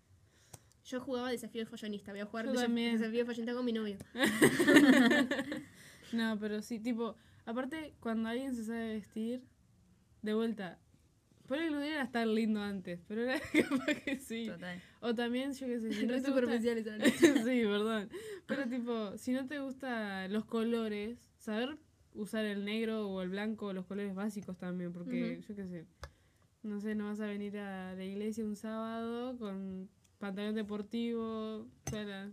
yo jugaba Desafío de Follonista. Voy a jugar Desaf- también. Desafío de Follonista con mi novio. [laughs] No, pero sí, tipo, aparte, cuando alguien se sabe vestir, de vuelta, por el era estar lindo antes, pero era [laughs] capaz que sí. Total. O también, yo qué sé, si [laughs] no Re te gusta- superficiales, ¿sabes? sí, perdón. Pero tipo, si no te gustan los colores, saber usar el negro o el blanco, los colores básicos también, porque yo qué sé, no sé, no vas a venir a la iglesia un sábado con pantalón deportivo.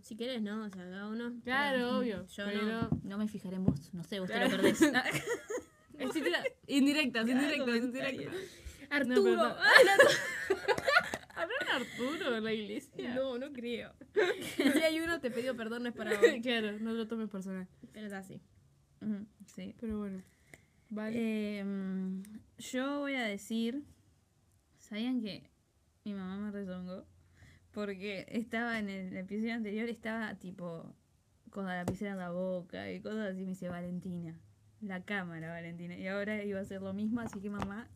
Si quieres, no, o sea, cada uno. Claro, obvio. Yo pero no. No me fijaré en vos. No sé, vos te lo perdés. [laughs] Indirectas, indirectas, indirectas. Arturo. No, pero no. [laughs] Hablando Arturo en la iglesia? No, no creo. [laughs] si hay uno, te pido perdón, no es para vos. claro, no lo tomes personal. Pero es así. Sí. Pero bueno. Vale. Em, yo voy a decir. ¿Sabían que mi mamá me rezongó? Porque estaba en el episodio anterior, estaba tipo con la lapicera en la boca y cosas así. Me dice Valentina. La cámara, Valentina. Y ahora iba a hacer lo mismo, así que mamá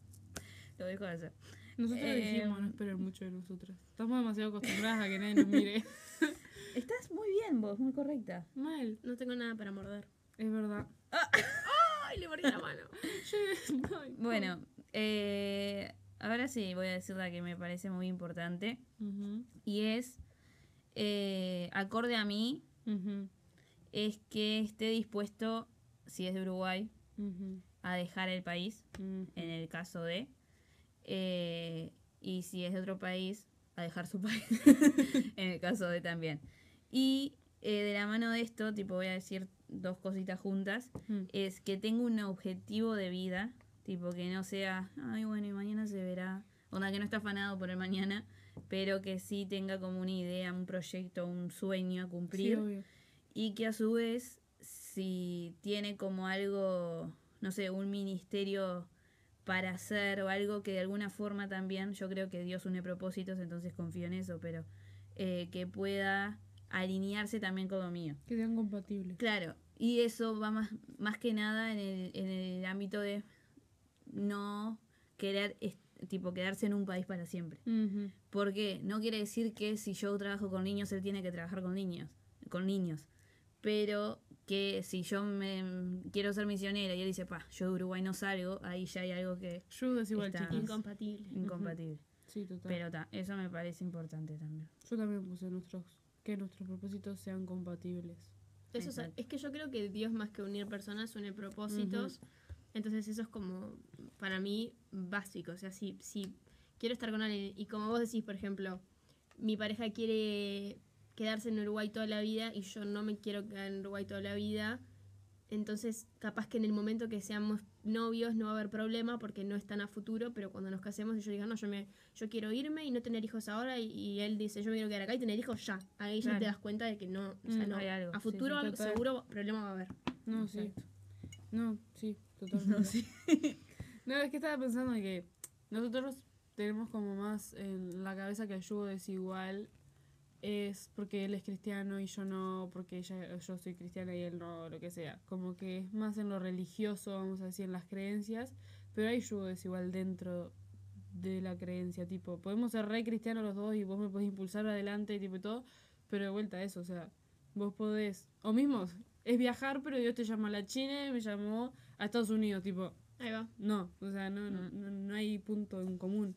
lo dejo de hacer. Nosotros em, dijimos no esperen mucho de nosotras. Estamos demasiado acostumbradas a que nadie nos mire. [laughs] Estás muy bien vos, muy correcta. Mal, No tengo nada para morder. es verdad. [laughs] Ay, le mordí la mano. [laughs] Bueno, eh, ahora sí voy a decir la que me parece muy importante. Y es, eh, acorde a mí, es que esté dispuesto, si es de Uruguay, a dejar el país, en el caso de, eh, y si es de otro país, a dejar su [laughs] país, en el caso de también. Y eh, de la mano de esto, tipo voy a decir dos cositas juntas, Mm. es que tenga un objetivo de vida, tipo que no sea, ay bueno, y mañana se verá, onda que no está afanado por el mañana, pero que sí tenga como una idea, un proyecto, un sueño a Sí, cumplir obvio. y que a su vez si tiene como algo, no sé, un ministerio para hacer o algo que de alguna forma también, yo creo que Dios une propósitos, entonces confío en eso, pero eh, que pueda alinearse también con lo mío. Que sean compatibles. Claro, y eso va más, más que nada en el, en el ámbito de no querer, tipo, quedarse en un país para siempre. Ujú. Porque no quiere decir que si yo trabajo con niños, él tiene que trabajar con niños, con niños. Pero que si yo me quiero ser misionera y él dice, pa, yo de Uruguay no salgo, ahí ya hay algo que es igual, Está- chiquis. Incompatible. incompatible. Sí, total. Pero ta, eso me parece importante también. Yo también puse nuestros, que nuestros propósitos sean compatibles. Eso es, es que yo creo que Dios más que unir personas une propósitos. Entonces eso es como, para mí, básico. O sea, si, si quiero estar con alguien y como vos decís, por ejemplo, mi pareja quiere quedarse en Uruguay toda la vida y yo no me quiero quedar en Uruguay toda la vida, entonces capaz que en el momento que seamos novios no va a haber problema porque no están a futuro, pero cuando nos casemos y yo diga, no, yo, me, yo quiero irme y no tener hijos ahora y, y él dice, yo me quiero quedar acá y tener hijos ya. Ahí ya Claro. te das cuenta de que no, o sea, Mm, no. hay algo, a futuro sí, algo- total. seguro problema va a haber. No, sí. Exacto. No, sí, [laughs] No, es que estaba pensando en que nosotros tenemos como más en la cabeza que el yugo desigual es porque él es cristiano y yo no, porque ella, yo soy cristiana y él no, lo que sea. Como que es más en lo religioso, vamos a decir, en las creencias, pero hay yugo desigual dentro de la creencia, tipo, podemos ser re cristianos los dos y vos me podés impulsar adelante, tipo y todo, pero de vuelta a eso, o sea, vos podés, o mismo, es viajar, pero Dios te llamó a la China y me llamó a Estados Unidos, tipo, Ahí va. no, o sea, no, no, no- no hay punto en común.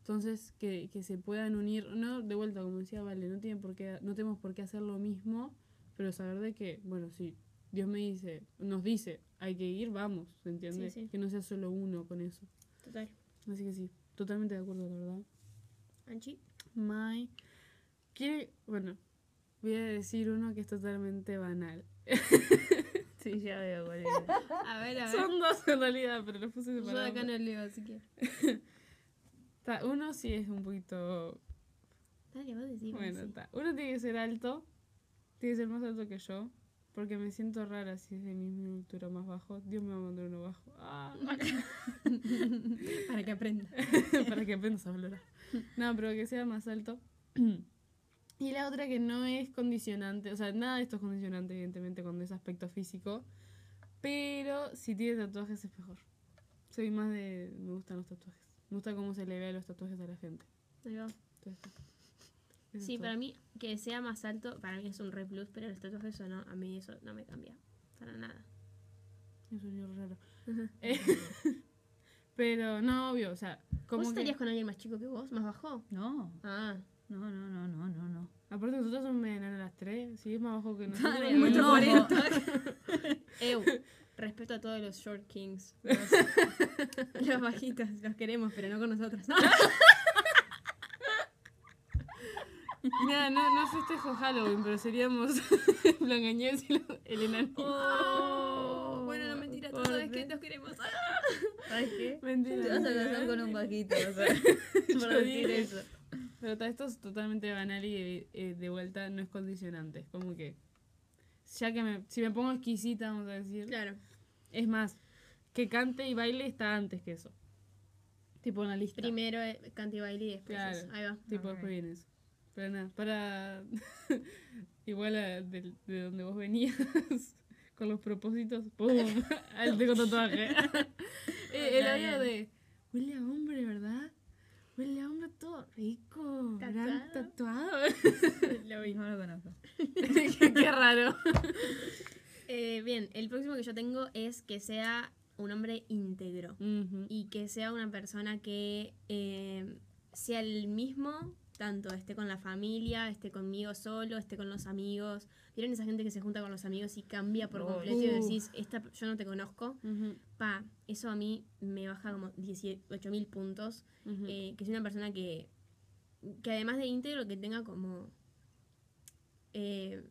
Entonces, que, que se puedan unir, no, de vuelta, como decía Vale, no, tienen por qué, no tenemos por qué hacer lo mismo, pero saber de que, bueno, sí, Dios me dice, nos dice, hay que ir, vamos, ¿se entiende? Sí, sí. Que no sea solo uno con eso. Total. Así que sí, totalmente de acuerdo, la verdad. Anchi. My. Quiere, bueno, voy a decir uno que es totalmente banal. [laughs] Sí, ya veo cuál es. A ver, a ver. Son dos en realidad, pero los puse Yo de separados. acá no leo, así que. [laughs] Ta, Uno sí es un poquito Dale, vos decís. Bueno, decís. está. Uno tiene que ser alto. Tiene que ser más alto que yo. Porque me siento rara si es de mi altura más bajo. Dios me va a mandar uno bajo. Ah, [laughs] Para que aprenda. [laughs] para que aprendas a valorar. No, pero que sea más alto. [clears throat] Y la otra que no es condicionante. O sea, nada de esto es condicionante, evidentemente, cuando es aspecto físico. Pero si tiene tatuajes es mejor. Soy más de. Me gustan los tatuajes. Me gusta cómo se le ve a los tatuajes a la gente. Ahí va. Entonces, Sí, es para mí que sea más alto, para mí es un re plus, pero los tatuajes eso no, a mí eso no me cambia. Para nada. Es un raro. Eh, [laughs] pero no, obvio, o sea, como ¿Vos que... estarías con alguien más chico que vos? ¿Más bajo? No, Ah. No, no, no, no, no, no. Aparte nosotros somos medio enanas las tres, si es más bajo que nosotros. Dale, no, cuarenta. [laughs] Ew. Respeto a todos los short kings. Los, [laughs] los bajitos, los queremos, pero no con nosotros. [laughs] Mira, no, no festejo Halloween, pero seríamos Blancanieves y el enanito. Oh. Bueno, no mentira, tú sabes que nos queremos. ¿Sabes qué? Mentira. Te vas a casar con un bajito, o sea, Yo decir eso. Pero esto es totalmente banal y de, eh, de vuelta no es condicionante. Es como que. Ya que me, si me pongo exquisita, vamos a decir. Claro. Es más, que cante y baile está antes que eso. Tipo en la lista. Primero eh, cante y baile y después Claro. eso. Ahí va. Tipo, Ok. después viene eso. Pero nada, para. [laughs] Igual a de, de donde vos venías. [laughs] con los propósitos. ¡Pum! Al tengo tatuaje. Eh, el audio de. Huele a hombre, ¿verdad? Huele a hombre todo rico. Gran ¿Tatuado? tatuado. [laughs] Lo vi. No lo conozco. qué, [laughs] qué raro. Eh, bien, el próximo que yo tengo es que sea un hombre íntegro. Y que sea una persona que eh, sea el mismo, tanto esté con la familia, esté conmigo solo, esté con los amigos. ¿Vieron esa gente que se junta con los amigos y cambia por Oh. completo y decís, esta, yo no te conozco? Pa, eso a mí me baja como 18 mil puntos. Eh, que sea una persona que, que además de íntegro, que tenga como... eh,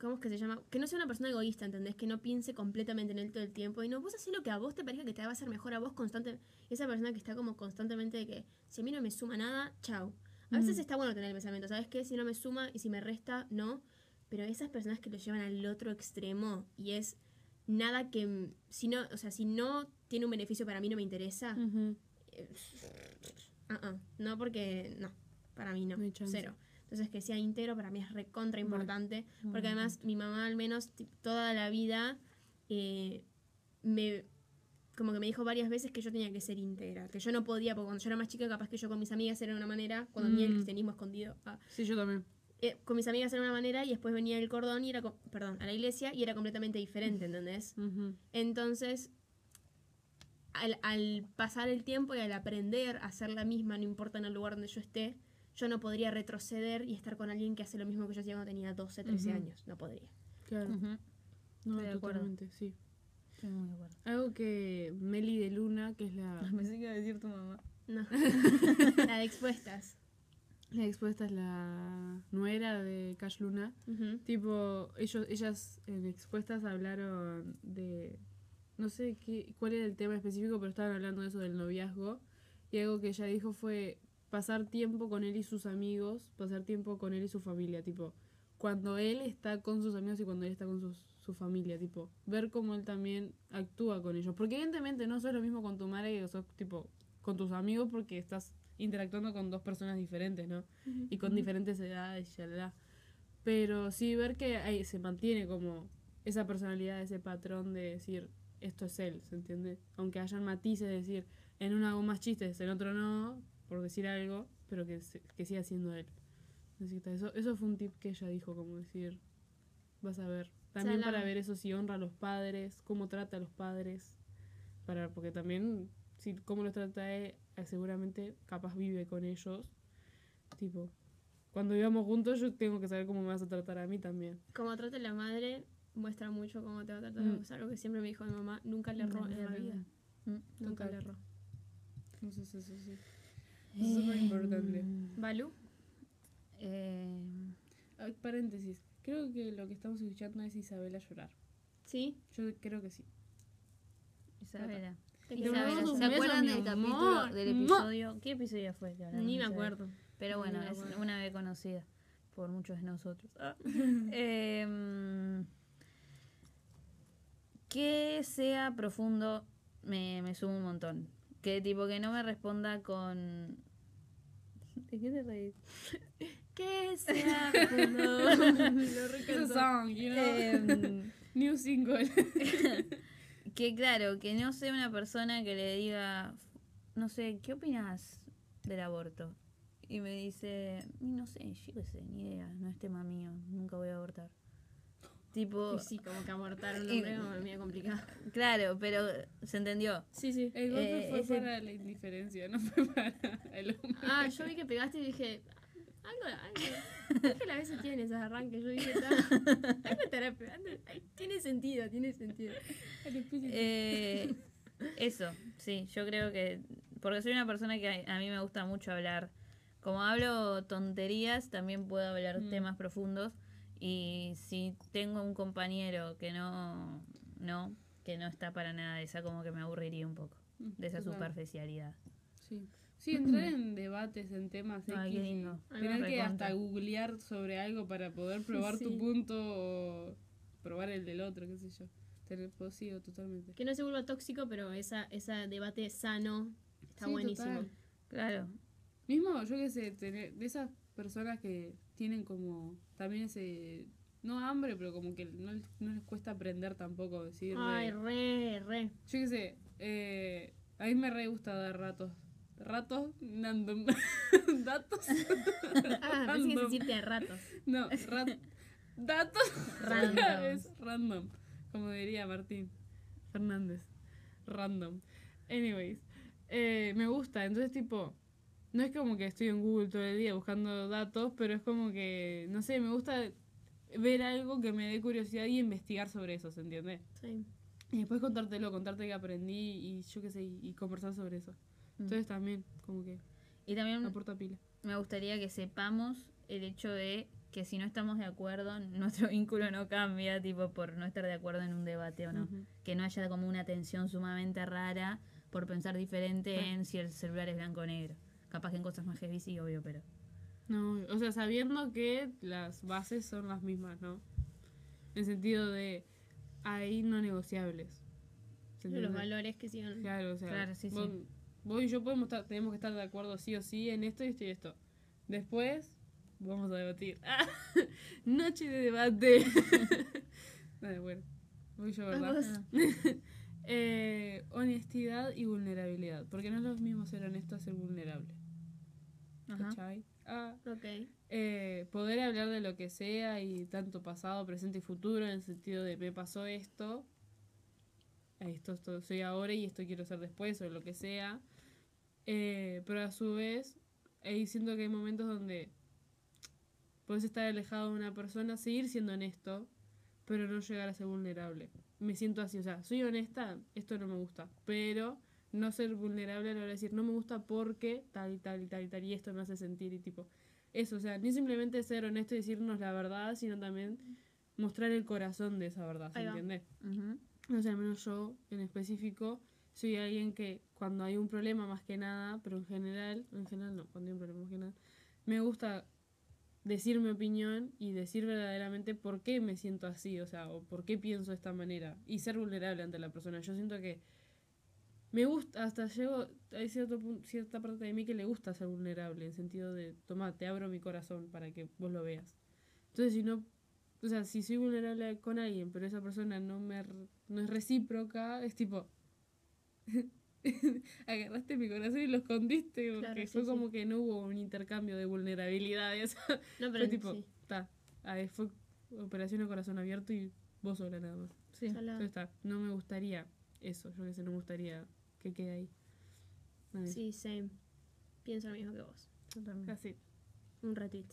¿Cómo es que se llama? Que no sea una persona egoísta, ¿entendés? Que no piense completamente en él todo el tiempo. Y no, vos haces lo que a vos te parezca que te va a hacer mejor a vos constante. Esa persona que está como constantemente de que si a mí no me suma nada, chau. A veces está bueno tener el pensamiento, ¿sabes qué? Si no me suma y si me resta, no. Pero esas personas que lo llevan al otro extremo y es nada que... mm, Si no, o sea, si no tiene un beneficio para mí no me interesa. Ah, no, porque no, para mí no, cero. Entonces que sea íntegro para mí es recontra importante, porque además mi mamá al menos toda la vida eh, me como que me dijo varias veces que yo tenía que ser íntegra, que yo no podía, porque cuando yo era más chica capaz que yo con mis amigas era de una manera, cuando tenía el Mm. cristianismo escondido, ah, Sí, yo también. eh, con mis amigas era una manera y después venía el cordón y era, perdón, a la iglesia y era completamente diferente, ¿entendés? Ujú. Entonces, al, al pasar el tiempo y al aprender a ser la misma, no importa en el lugar donde yo esté, yo no podría retroceder y estar con alguien que hace lo mismo que yo hacía cuando tenía 12, 13 Ujú. años. No podría. Claro. Ujú. No, Estoy de acuerdo. totalmente, sí. Estoy muy de acuerdo. Algo que Meli de Luna, que es la, Pensé que iba a decir tu mamá. No. [laughs] la de expuestas. la expuesta, es la nuera de Cash Luna. Tipo, ellos, ellas en expuestas hablaron de. No sé qué, cuál era el tema específico, pero estaban hablando de eso del noviazgo. Y algo que ella dijo fue pasar tiempo con él y sus amigos, pasar tiempo con él y su familia. Tipo, cuando él está con sus amigos y cuando él está con sus- su familia. Tipo, ver cómo él también actúa con ellos. Porque evidentemente no sos lo mismo con tu madre que sos, tipo, con tus amigos porque estás interactuando con dos personas diferentes, ¿no? y con diferentes edades y shalala. Pero sí ver que ahí se mantiene como esa personalidad, ese patrón de decir, esto es él, ¿se entiende? Aunque hayan matices, de decir, en uno hago más chistes, en otro no, por decir algo, pero que, que siga siendo él. Eso, eso fue un tip que ella dijo, como decir, vas a ver. También para ver eso si honra a los padres, cómo trata a los padres, para porque también, si cómo los trata él, eh, seguramente capaz vive con ellos. Tipo, cuando vivamos juntos yo tengo que saber cómo me vas a tratar a mí también. Como trate la madre, muestra mucho cómo te va a tratar. Mm. Es algo que siempre me dijo mi mamá. Nunca le erró en la vida. Mm. Nunca le erró. Entonces eso sí. Es súper importante. ¿Balú? Eh, paréntesis. Creo que lo que estamos escuchando es Isabela llorar. ¿Sí? Yo creo que sí. Isabela. Isabela, ¿Se acuerdan del capítulo, del episodio? ¿Qué episodio fue? que Ni me acuerdo. Pero bueno, es una vez conocida por muchos de nosotros. [laughs] Em, que sea profundo me, me suma un montón. Que tipo que no me responda con... [laughs] ¿De qué te reís? Que sea. [laughs] Lo song, you know. Em, [laughs] New single. [laughs] que claro, que no sea una persona que le diga, no sé, ¿qué opinas del aborto? Y me dice, "Y no sé, yo qué sé, ni idea, no es tema mío, nunca voy a abortar. Tipo, Y sí, como que abortar a un hombre como medio complicado. claro, pero se entendió. Sí, sí. El golpe Eh, fue ese- para la indiferencia, no fue para el hombre. Ah, yo vi que pegaste y dije, algo, algo. [laughs] Es que a veces tienen esos arranques. Yo dije, "Ta, algo estará pegando. Tiene sentido, tiene sentido. Eh, eso, sí, yo creo que, porque soy una persona que a, a mí me gusta mucho hablar. Como hablo tonterías, también puedo hablar Mm. temas profundos. Y si tengo un compañero que no, no, que no está para nada de esa, como que me aburriría un poco de esa superficialidad. Sí. Sí, entrar en debates, en temas X lindo. Tener que hasta googlear sobre algo para poder probar Sí. tu punto o probar el del otro, qué sé yo. Tener posido totalmente. Que no se vuelva tóxico, pero esa, ese debate sano está Sí, buenísimo. total. Claro. Mismo, yo qué sé, tener, de esas personas que tienen como también ese, no hambre, pero como que no, les- no les cuesta aprender tampoco, decir, de- Ay, re, re. yo qué sé, eh, a mí me re gusta dar ratos, ratos, random, [laughs] datos, Ah, que Random. decirte a ratos. no, rat- datos, [laughs] [laughs] Random. es random, como diría Martín Fernández, random. Anyways, eh, me gusta, entonces tipo, no es como que estoy en Google todo el día buscando datos, pero es como que, no sé, me gusta ver algo que me dé curiosidad y investigar sobre eso, ¿se entiende? Sí. Y después contártelo, contarte que aprendí y yo qué sé, y conversar sobre eso. Mm. Entonces también, como que Y también aporta pila. me gustaría que sepamos el hecho de que si no estamos de acuerdo, nuestro [laughs] vínculo no cambia, tipo, por no estar de acuerdo en un debate o no. Que no haya como una tensión sumamente rara por pensar diferente Ah. en si el celular es blanco o negro. Capaz que en cosas más heavy sí, obvio, pero... No, o sea, sabiendo que las bases son las mismas, ¿no? En sentido de hay no negociables. ¿Se Los valores que sigan. Claro, o sea, Claro, sí, sí. Vos, vos y yo podemos estar, tenemos que estar de acuerdo sí o sí en esto y esto y esto. Después vamos a debatir. [laughs] Noche de debate. [laughs] Vale, bueno. Voy yo, ¿verdad? [laughs] Eh, honestidad y vulnerabilidad. Porque no es lo mismo ser honesto a ser vulnerable. ¿Cachai? Ah, Ok. eh, poder hablar de lo que sea y tanto pasado, presente y futuro en el sentido de me pasó esto, esto, esto soy ahora y esto quiero ser después o lo que sea. Eh, pero a su vez, ahí siento que hay momentos donde puedes estar alejado de una persona, seguir siendo honesto, pero no llegar a ser vulnerable. Me siento así, o sea, soy honesta, esto no me gusta, pero no ser vulnerable a la hora de decir no me gusta porque tal y tal y tal y tal y esto me hace sentir y tipo eso, o sea, ni simplemente ser honesto y decirnos la verdad, sino también mostrar el corazón de esa verdad, ¿se entiende? Ujú. No sé, al menos yo en específico soy alguien que cuando hay un problema más que nada, pero en general, en general no, cuando hay un problema más que nada, me gusta decir mi opinión y decir verdaderamente por qué me siento así, o sea, o por qué pienso de esta manera y ser vulnerable ante la persona. Yo siento que me gusta, hasta llego, hay cierto cierta parte de mí que le gusta ser vulnerable, en sentido de, toma, te abro mi corazón para que vos lo veas. Entonces, si no, o sea, si soy vulnerable con alguien, pero esa persona no me no es recíproca, es tipo, [laughs] agarraste mi corazón y lo escondiste, porque Claro, sí, fue sí. como que no hubo un intercambio de vulnerabilidades. [laughs] No, pero fue tipo, sí. está, ahí fue operación a corazón abierto y vos sola nada más. Sí. Entonces está, no me gustaría eso, yo que sé, no me gustaría que quede ahí. Sí, same. Pienso lo mismo que vos. Casi. Un retweet.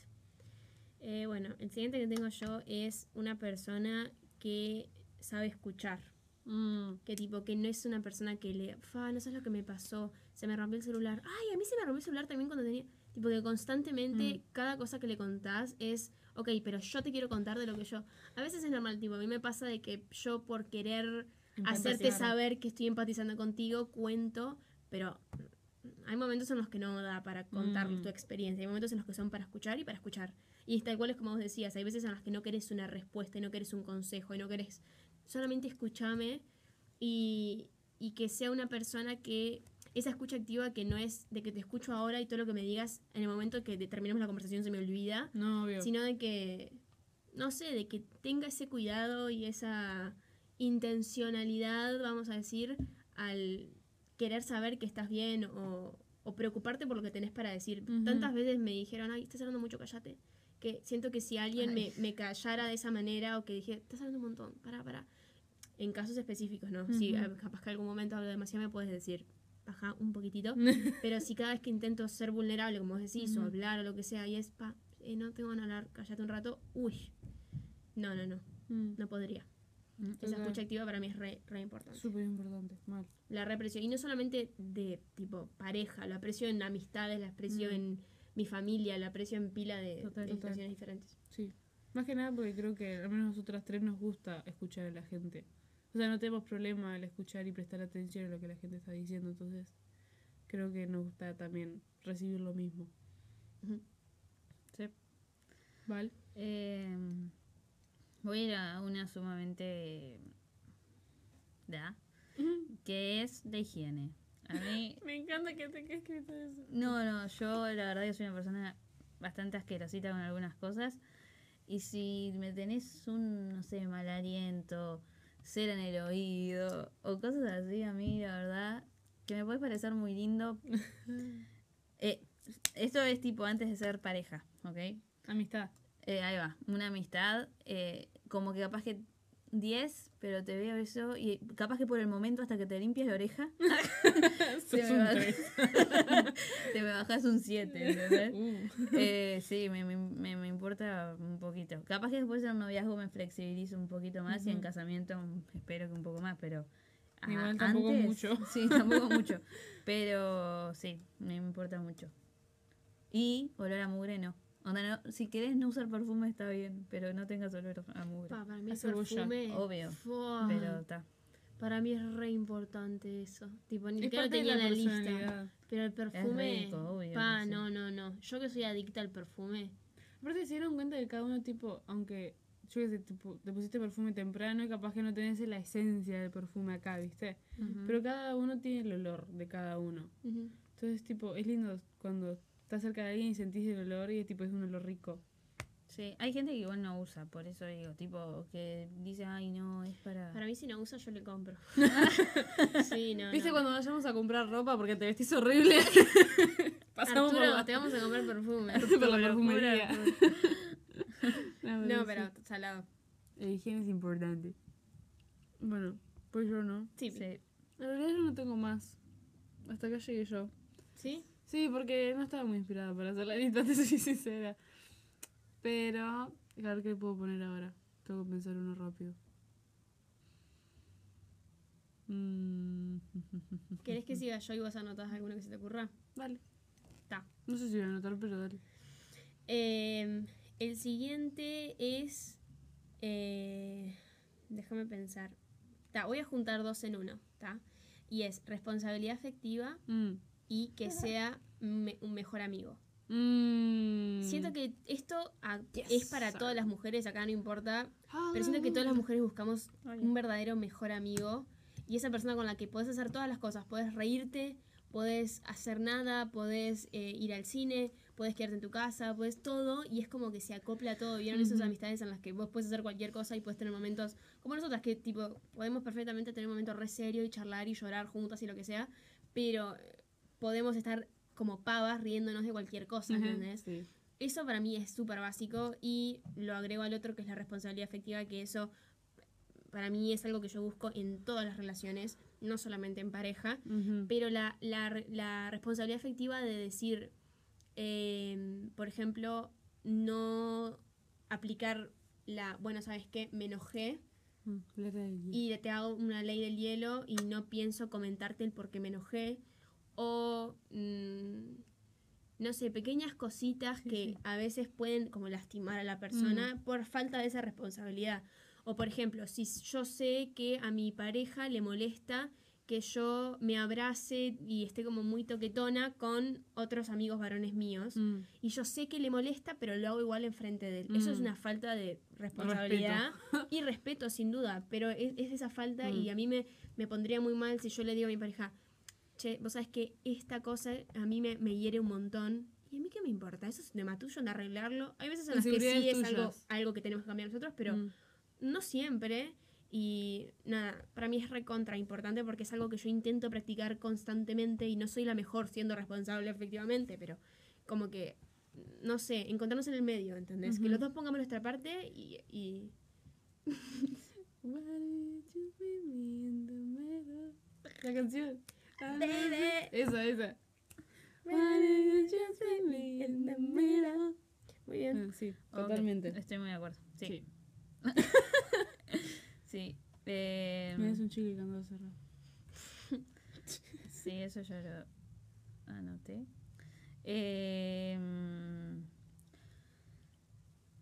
Eh, bueno, el siguiente que tengo yo es una persona que sabe escuchar. Mm, Que tipo, que no es una persona que le, fa, no sabes lo que me pasó, se me rompió el celular. Ay, a mí se me rompió el celular también cuando tenía. Tipo, que constantemente cada cosa que le contás es, ok, pero yo te quiero contar de lo que yo. A veces es normal, tipo, a mí me pasa de que yo por querer hacerte saber que estoy empatizando contigo, cuento, pero hay momentos en los que no da para contar Mm. tu experiencia, hay momentos en los que son para escuchar y para escuchar. Y tal cual es como vos decías, hay veces en las que no querés una respuesta y no querés un consejo y no querés solamente escúchame y, y que sea una persona que esa escucha activa que no es de que te escucho ahora y todo lo que me digas en el momento que terminemos la conversación se me olvida, No, obvio. sino de que, no sé, de que tenga ese cuidado y esa intencionalidad, vamos a decir, al querer saber que estás bien o, o preocuparte por lo que tenés para decir. Tantas veces me dijeron, ay, estás hablando mucho, callate. Que siento que si alguien me, me callara de esa manera o que dije, estás hablando un montón, para, para. En casos específicos, ¿no? Si Ujú. eh, capaz que algún momento hablo demasiado, me puedes decir, baja un poquitito. [laughs] Pero si cada vez que intento ser vulnerable, como vos decís, o Ujú. hablar o lo que sea, y es, pa, eh, no tengo de hablar, cállate un rato, uy. No, no, no, Mm, no podría. Mm. Esa Total. escucha activa para mí es re, re importante. Súper importante, mal. La represión. Y no solamente de tipo pareja, la aprecio en amistades, la aprecio Mm. en mi familia, la aprecio en pila de, Total, de total. situaciones diferentes. Sí. Más que nada porque creo que al menos nosotras tres nos gusta escuchar a la gente. O sea, no tenemos problema al escuchar y prestar atención a lo que la gente está diciendo. Entonces, creo que nos gusta también recibir lo mismo. Sí. ¿Vale? Eh, voy a ir a una sumamente da, que es de higiene. A mí, [laughs] Me encanta que te quede escrito eso. no, no, yo la verdad que soy una persona bastante asquerosita con algunas cosas. Y si me tenés un, no sé, mal aliento, cera en el oído o cosas así, a mí la verdad que me puede parecer muy lindo. [laughs] Eh, esto es tipo antes de ser pareja, ¿ok? Amistad. Eh, ahí va, una amistad, eh, como que capaz que 10, pero te veo eso y capaz que por el momento hasta que te limpias la oreja, [laughs] [laughs] me un [laughs] te me bajas un 7, ¿entendés? Uh. Eh, sí, me, me, me- importa un poquito. Capaz que después en noviazgo me flexibilizo un poquito más y en casamiento espero que un poco más, pero... Igual tampoco antes- mucho. Sí, tampoco mucho. Pero sí, me importa mucho. Y olor a mugre no. Onda, no, si querés no usar perfume está bien, pero no tengas olor a mugre. Pa, para mí cebolla. perfume. Obvio. Fua. Pero está. Para mí es re importante eso. Tipo, ni Es lo de tenía en la la lista. Pero el perfume. rico, obvio pa, que sí. no, no, no. Yo que soy adicta al perfume. Aparte se dieron cuenta que cada uno tipo, aunque yo que sé, tipo, te pusiste perfume temprano y capaz que no tenés la esencia del perfume acá, ¿viste? Pero cada uno tiene el olor de cada uno. Ujú. Entonces, tipo, es lindo cuando estás cerca de alguien y sentís el olor y es tipo, es un olor rico. Sí, hay gente que igual no usa, por eso digo, tipo, que dice, ay, no, es para... Para mí, si no usa, yo le compro. [laughs] sí, no. ¿Viste no. cuando vayamos a comprar ropa porque te vestís horrible? [laughs] Pasamos por Arturo, la- te vamos a comprar perfume. [laughs] por la Por perfumería. Arturo. No, No, sí. pero salado. La higiene es importante. Bueno, pues yo no. Sí. Sí. En realidad yo no tengo más. Hasta acá llegué yo. ¿Sí? Sí, porque no estaba muy inspirada para hacer la lista, te soy sincera. Pero, a ver qué puedo poner ahora. Tengo que pensar uno rápido. Mm, ¿Querés que [laughs] siga yo y vos anotás alguno que se te ocurra? Vale. Está. No sé si voy a anotar, pero dale. Eh, el siguiente es. eh, déjame pensar. Ta, voy a juntar dos en uno. ¿ta? Y es responsabilidad afectiva Mm. Y que sea me- un mejor amigo. Mm. Siento que esto ah, Yes. es para todas las mujeres, acá no importa. Pero siento que todas las mujeres buscamos un verdadero mejor amigo y esa persona con la que podés hacer todas las cosas. Podés reírte, podés hacer nada, podés eh, ir al cine, podés quedarte en tu casa, podés todo y es como que se acopla todo. ¿Vieron esas amistades en las que vos puedes hacer cualquier cosa y puedes tener momentos como nosotras que tipo podemos perfectamente tener momentos re serios y charlar y llorar juntas y lo que sea, pero eh, podemos estar como pavas riéndonos de cualquier cosa, Ajá, ¿entendés? Sí. Eso para mí es súper básico y lo agrego al otro que es la responsabilidad afectiva, que eso para mí es algo que yo busco en todas las relaciones, no solamente en pareja, pero la, la, re- la responsabilidad afectiva de decir, eh, por ejemplo, no aplicar la, bueno, ¿sabes qué? Me enojé Mm, y te hago una ley del hielo y no pienso comentarte el por qué me enojé. O, mm, no sé, pequeñas cositas que sí. a veces pueden como lastimar a la persona por falta de esa responsabilidad. O, por ejemplo, si yo sé que a mi pareja le molesta que yo me abrace y esté como muy toquetona con otros amigos varones míos. Mm. Y yo sé que le molesta, pero lo hago igual enfrente de él. Eso es Mm. una falta de responsabilidad y respeto, sin duda. Pero es, es esa falta y Mm. a mí me, me pondría muy mal si yo le digo a mi pareja, che, vos sabes que esta cosa a mí me, me hiere un montón. ¿Y a mí qué me importa? Eso es un tema tuyo, en arreglarlo. Hay veces en las que sí es algo, algo que tenemos que cambiar nosotros, pero Mm. no siempre. Y nada, para mí es recontra importante porque es algo que yo intento practicar constantemente y no soy la mejor siendo responsable efectivamente, pero como que, no sé, encontrarnos en el medio, ¿entendés? Que los dos pongamos nuestra parte y... y-? [laughs] La canción. Baby. Esa, esa. Muy bien. Ah, Sí, totalmente. Estoy muy de acuerdo. Sí. Sí. [laughs] Sí. Eh, Me das un chicle que ando cerrado. [laughs] sí, eso ya lo anoté. Eh,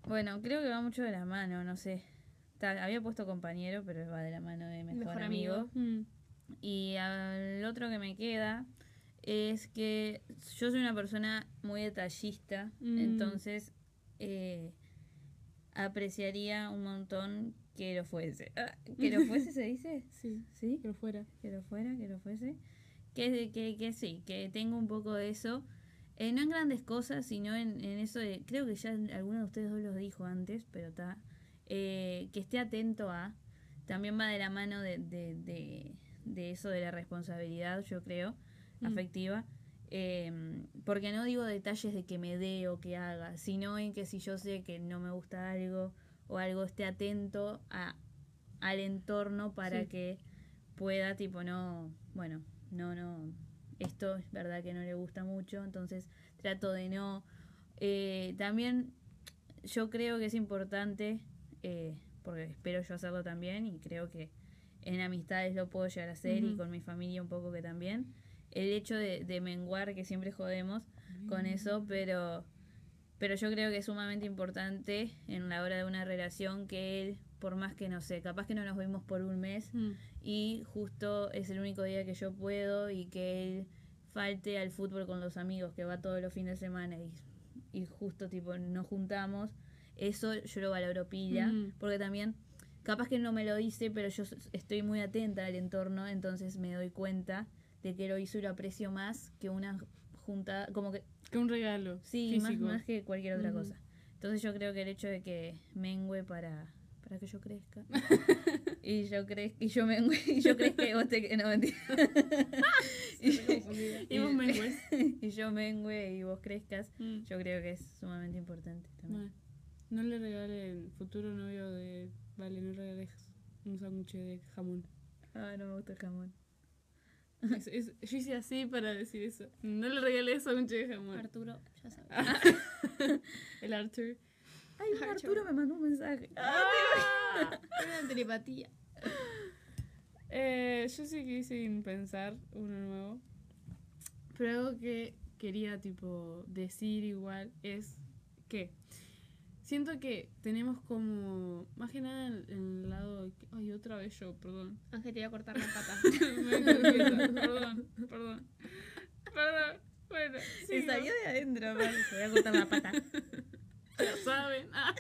bueno, creo que va mucho de la mano, no sé. Había puesto compañero, pero va de la mano de mejor, Mejor amigo. amigo. Mm. Y al otro que me queda es que yo soy una persona muy detallista, Mm. entonces eh, apreciaría un montón que lo fuese. Ah, ¿Que lo fuese se dice? [laughs] Sí, ¿Sí? que lo fuera. que lo fuera, que lo fuese. Que, que, que sí, que tengo un poco de eso. Eh, no en grandes cosas, sino en, en eso de. Creo que ya alguno de ustedes dos lo dijo antes, pero está. que esté atento a. También va de la mano de, de, de, de eso de la responsabilidad, yo creo, Mm. afectiva. Eh, porque no digo detalles de que me dé o que haga, sino en que si yo sé que no me gusta algo o algo esté atento a, al entorno para Sí. que pueda, tipo, no, bueno, no, no, esto es verdad que no le gusta mucho, entonces trato de no. Eh, también yo creo que es importante, eh, porque espero yo hacerlo también y creo que en amistades lo puedo llegar a hacer y con mi familia un poco que también. El hecho de, de menguar, que siempre jodemos con eso, pero, pero yo creo que es sumamente importante en la hora de una relación que él, por más que no sé, capaz que no nos vimos por un mes, Mm. y justo es el único día que yo puedo y que él falte al fútbol con los amigos que va todos los fines de semana y, y justo tipo nos juntamos eso yo lo valoro pila porque también capaz que no me lo dice pero yo estoy muy atenta al entorno entonces me doy cuenta de que lo hizo y lo aprecio más que una junta como que Que un regalo. sí más, que cualquier otra cosa entonces yo creo que el hecho de que mengue para para que yo crezca [laughs] y yo crezca y yo mengue [laughs] y yo crezca y vos te no mentira [laughs] y, Y vos mengues. y yo mengue y vos crezcas Mm. yo creo que es sumamente importante también Bueno, no le regalen futuro novio de. Vale, no regales un sándwich de jamón. ah no me gusta el jamón Es- es- yo hice así para decir eso. No le regalé sándwich de jamón. Arturo, ya sabes. [laughs] El Arthur. ay Arturo me mandó un mensaje [laughs] Una telepatía. Eh, yo sí que sin pensar uno nuevo. Pero algo que quería tipo decir igual es que siento que tenemos como más que nada en en el lado ay otra vez yo perdón Ángel te a cortar la pata. [laughs] Perdón perdón perdón bueno se salió de adentro te voy a cortar la pata [laughs] ya saben Ah.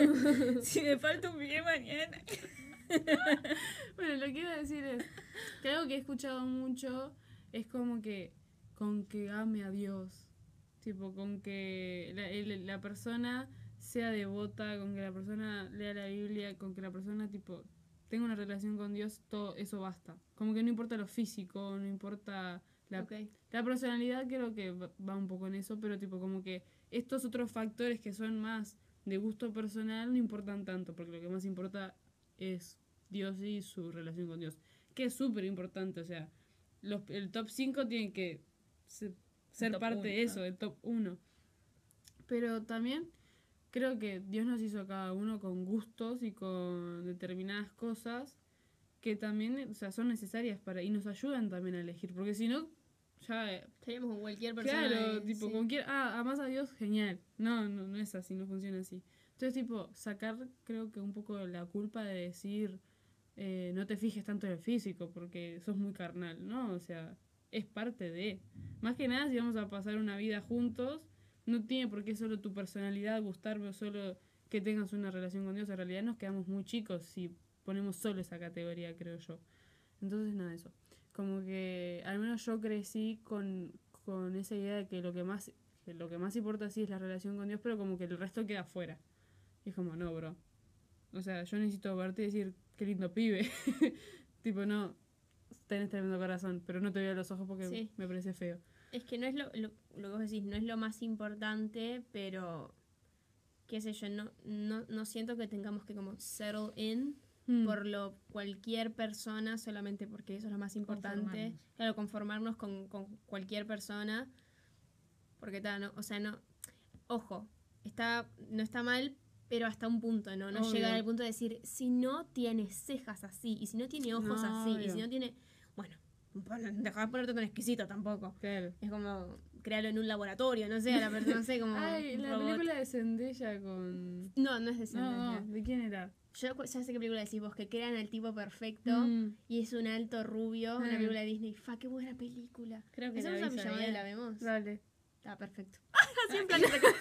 [laughs] si me falta un pie mañana Bueno, lo que iba a decir es que algo que he escuchado mucho es como que con que ame a Dios. Tipo, con que la, la persona sea devota, con que la persona lea la Biblia, con que la persona, tipo, tenga una relación con Dios, todo eso basta. Como que no importa lo físico, no importa la, la personalidad, creo que va un poco en eso, pero tipo, como que estos otros factores que son más de gusto personal no importan tanto, porque lo que más importa es Dios y su relación con Dios, que es súper importante, o sea, los, el top 5 tiene que se- ser top parte uno, de eso, el top 1. Pero también creo que Dios nos hizo a cada uno con gustos y con determinadas cosas que también o sea, son necesarias para y nos ayudan también a elegir, porque si no, ya eh, Estaríamos con cualquier persona. Claro, eh, tipo, sí. con quier- ah, amas a Dios, genial. No, no, no es así, no funciona así. Entonces, tipo, sacar, creo que un poco la culpa de decir, eh, no te fijes tanto en el físico, porque sos muy carnal, ¿no? O sea, es parte de. Más que nada, si vamos a pasar una vida juntos, no tiene por qué solo tu personalidad gustarme o solo que tengas una relación con Dios. En realidad nos quedamos muy chicos si ponemos solo esa categoría, creo yo. Entonces, nada, eso como que al menos yo crecí con, con esa idea de que lo que más que lo que más importa sí es la relación con Dios, pero como que el resto queda fuera. Y es como, no, bro. O sea, yo necesito verte y decir, qué lindo pibe. [laughs] tipo, no, tenés tremendo corazón, pero no te veo los ojos porque Sí. me parece feo. Es que no es lo, lo, lo que vos decís, no es lo más importante, pero qué sé yo, no, no, no siento que tengamos que como settle in Mm. por lo cualquier persona solamente porque eso es lo más importante. Conformarnos. Claro, conformarnos con, con cualquier persona. Porque tal, no, o sea, no. Ojo, está, no está mal, pero hasta un punto, ¿no? No Obvio. llegar al punto de decir, si no tiene cejas así, y si no tiene ojos No, así, y si no tiene. Bueno, deja de ponerte tan exquisito tampoco. Claro. Es como crearlo en un laboratorio, no sé, a la persona, no sé, como. Ay, la robot. película de Zendaya con... No, no es de Zendaya. no, ¿de quién era? Yo ya sé qué película decís vos, que crean el tipo perfecto Mm. y es un alto rubio, una Mm. película de Disney. Fa, qué buena película. Creo que Hacemos la una la vemos. Dale. Está perfecto. Plan de sacar-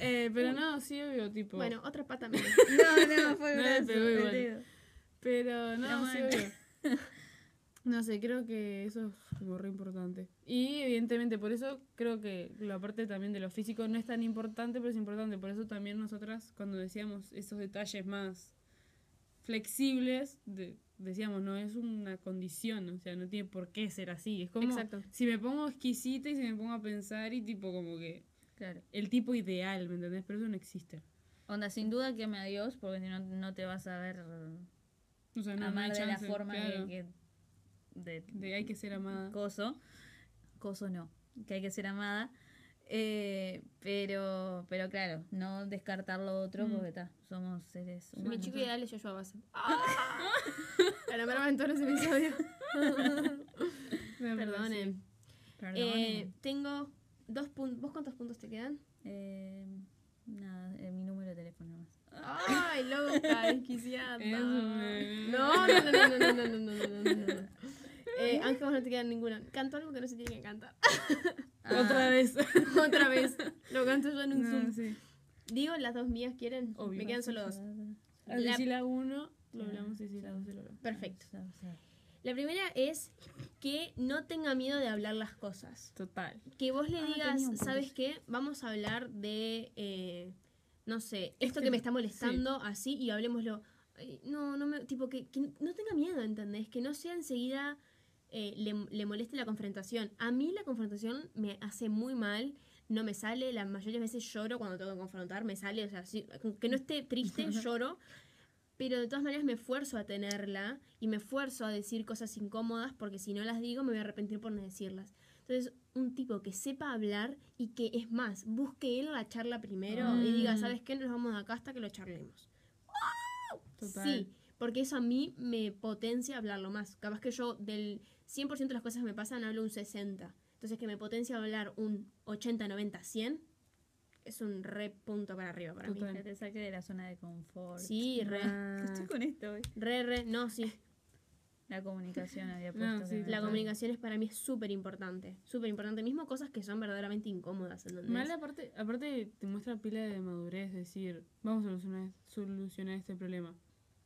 Eh, pero no, sí, obvio, tipo. Bueno, otra pata [laughs] menos. No, no, fue [laughs] No dedo. Pero no, sí, obvio. [laughs] No sé, creo que eso es como re importante. Y evidentemente, por eso creo que la parte también de lo físico no es tan importante, pero es importante. Por eso también nosotras, cuando decíamos esos detalles más flexibles, de- decíamos, no es una condición, o sea, no tiene por qué ser así. Es como Exacto. si me pongo exquisita y si me pongo a pensar y tipo como que Claro. el tipo ideal, ¿me entendés? Pero eso no existe. Onda, sin duda que me Dios, porque si no, no te vas a ver O sea, no, no de la forma claro, que, que- de, de hay que ser amada. coso. Coso no, que hay que ser amada. Eh, pero, pero claro, no descartar lo otro Mm. porque está, somos seres Mi humanos. chico ideal es Joshua Bassett. La nombraba en todos los episodios. Perdonen. Perdone. Eh, tengo dos puntos. ¿Vos cuántos puntos te quedan? Eh, nada, eh, mi número de teléfono más. Ay, loca, desquiciada. No, no, no, no, no, no, no, no, no, no. Eh, vos no te quedan ninguna. Canto algo que no se tiene que cantar. Otra vez. [laughs] Otra vez. Lo canto yo en un No, Zoom. sí. Digo, las dos mías quieren. Obvio. Me quedan solo dos. Ah, La- Si la uno, lo hablamos y si la dos, lo hablamos. Perfecto. La primera es que no tenga miedo de hablar las cosas. Total. Que vos le Ah, digas. ¿sabes qué? Vamos a hablar de, eh, no sé, esto Este- que me está molestando así y hablemoslo. No, no me, tipo, que, que no tenga miedo, ¿entendés? Que no sea enseguida eh, le, le moleste la confrontación. A mí la confrontación me hace muy mal, no me sale, la mayoría de veces lloro cuando tengo que confrontar, me sale, o sea, sí, que no esté triste, lloro, pero de todas maneras me esfuerzo a tenerla y me esfuerzo a decir cosas incómodas porque si no las digo me voy a arrepentir por no decirlas. Entonces, un tipo que sepa hablar y que es más, busque él la charla primero y diga, Mm. ¿sabes qué? Nos vamos de acá hasta que lo charlemos. Total. Sí, porque eso a mí me potencia hablarlo más. Capaz que yo del 100% de las cosas que me pasan hablo un 60. Entonces que me potencia hablar un 80, 90, 100 es un re punto para arriba para Total. mí. Que te saque de la zona de confort. Sí, re, Ah, [laughs] Estoy con esto hoy. re, re, no, sí. La comunicación había No, puesto. sí, que- La comunicación es para mí súper importante. Súper importante. Mismo cosas que son verdaderamente incómodas, ¿entendés? Mal aparte, aparte te muestra pila de madurez, decir, vamos a solucionar, solucionar este problema.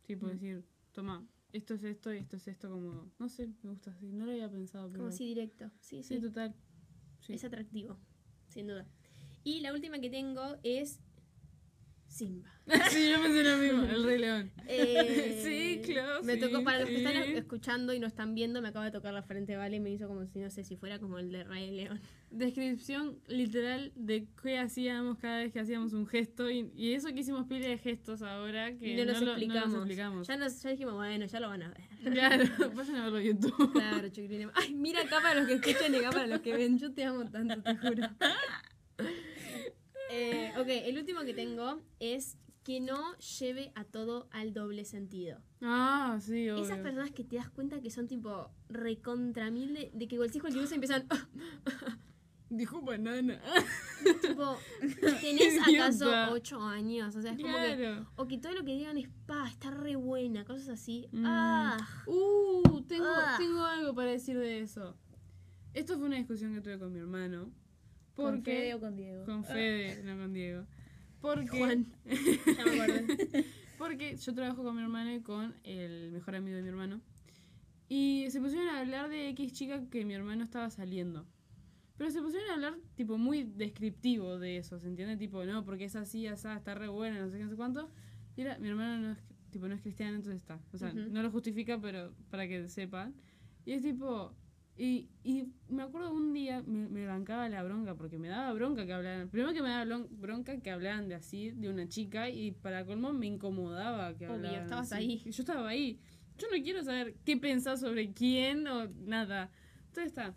Tipo Mm. decir, toma, esto es esto y esto es esto, como, no sé, me gusta así, no lo había pensado. Pero... Como así directo. Sí, sí. Sí, total. Sí. Es atractivo, sin duda. Y la última que tengo es Simba. [laughs] sí, yo pensé lo mismo, el Rey León. [laughs] Eh, Sí, claro, Me sí, tocó, para los que están escuchando y no están viendo, me acaba de tocar la frente, ¿vale? Y me hizo como si, no sé, si fuera como el de Rey León. [laughs] Descripción literal de qué hacíamos cada vez que hacíamos un gesto y, y eso que hicimos pila de gestos ahora que no, los lo- explicamos. explicamos. Ya, nos, ya dijimos, bueno, ya lo van a ver. Claro, vayan a verlo en YouTube. Claro, chiquilines. Ay, mira acá para los que escuchan y acá para los que ven. Yo te amo tanto, te juro. Eh, ok, el último que tengo es que no lleve a todo al doble sentido. Ah, sí, obvio. Esas personas que te das cuenta que son tipo recontra mil de, de que decís cualquier cosa empiezan. [laughs] Dijo banana. [laughs] tipo, ¿tenés acaso. 8 años? O sea, es como que. O que todo lo que digan es pa, está re buena, cosas así. Mm. Ah, Uh, tengo, Ah. tengo algo para decir de eso. Esto fue una discusión que tuve con mi hermano. Porque, ¿Con Fede o con Diego? Con Fede, no con Diego. Porque, Juan. [laughs] Ya me [laughs] porque yo trabajo con mi hermano y con el mejor amigo de mi hermano. Y se pusieron a hablar de X chica que mi hermano estaba saliendo. Pero se pusieron a hablar, tipo, muy descriptivo de eso, ¿se entiende? Tipo, no, porque es así, asá, está re buena, no sé qué, no sé cuánto. Y era, mi hermano no es, tipo, no es cristiano, entonces está. O sea, no lo justifica, pero para que sepan. Y es tipo, y, y me acuerdo un día me, me bancaba la bronca, porque me daba bronca que hablaran. Primero que me daba bronca que hablaran de así, de una chica, y para colmo me incomodaba que Obvio, hablaran. estabas así. ahí. Yo estaba ahí. Yo no quiero saber qué pensás sobre quién o nada. Entonces está.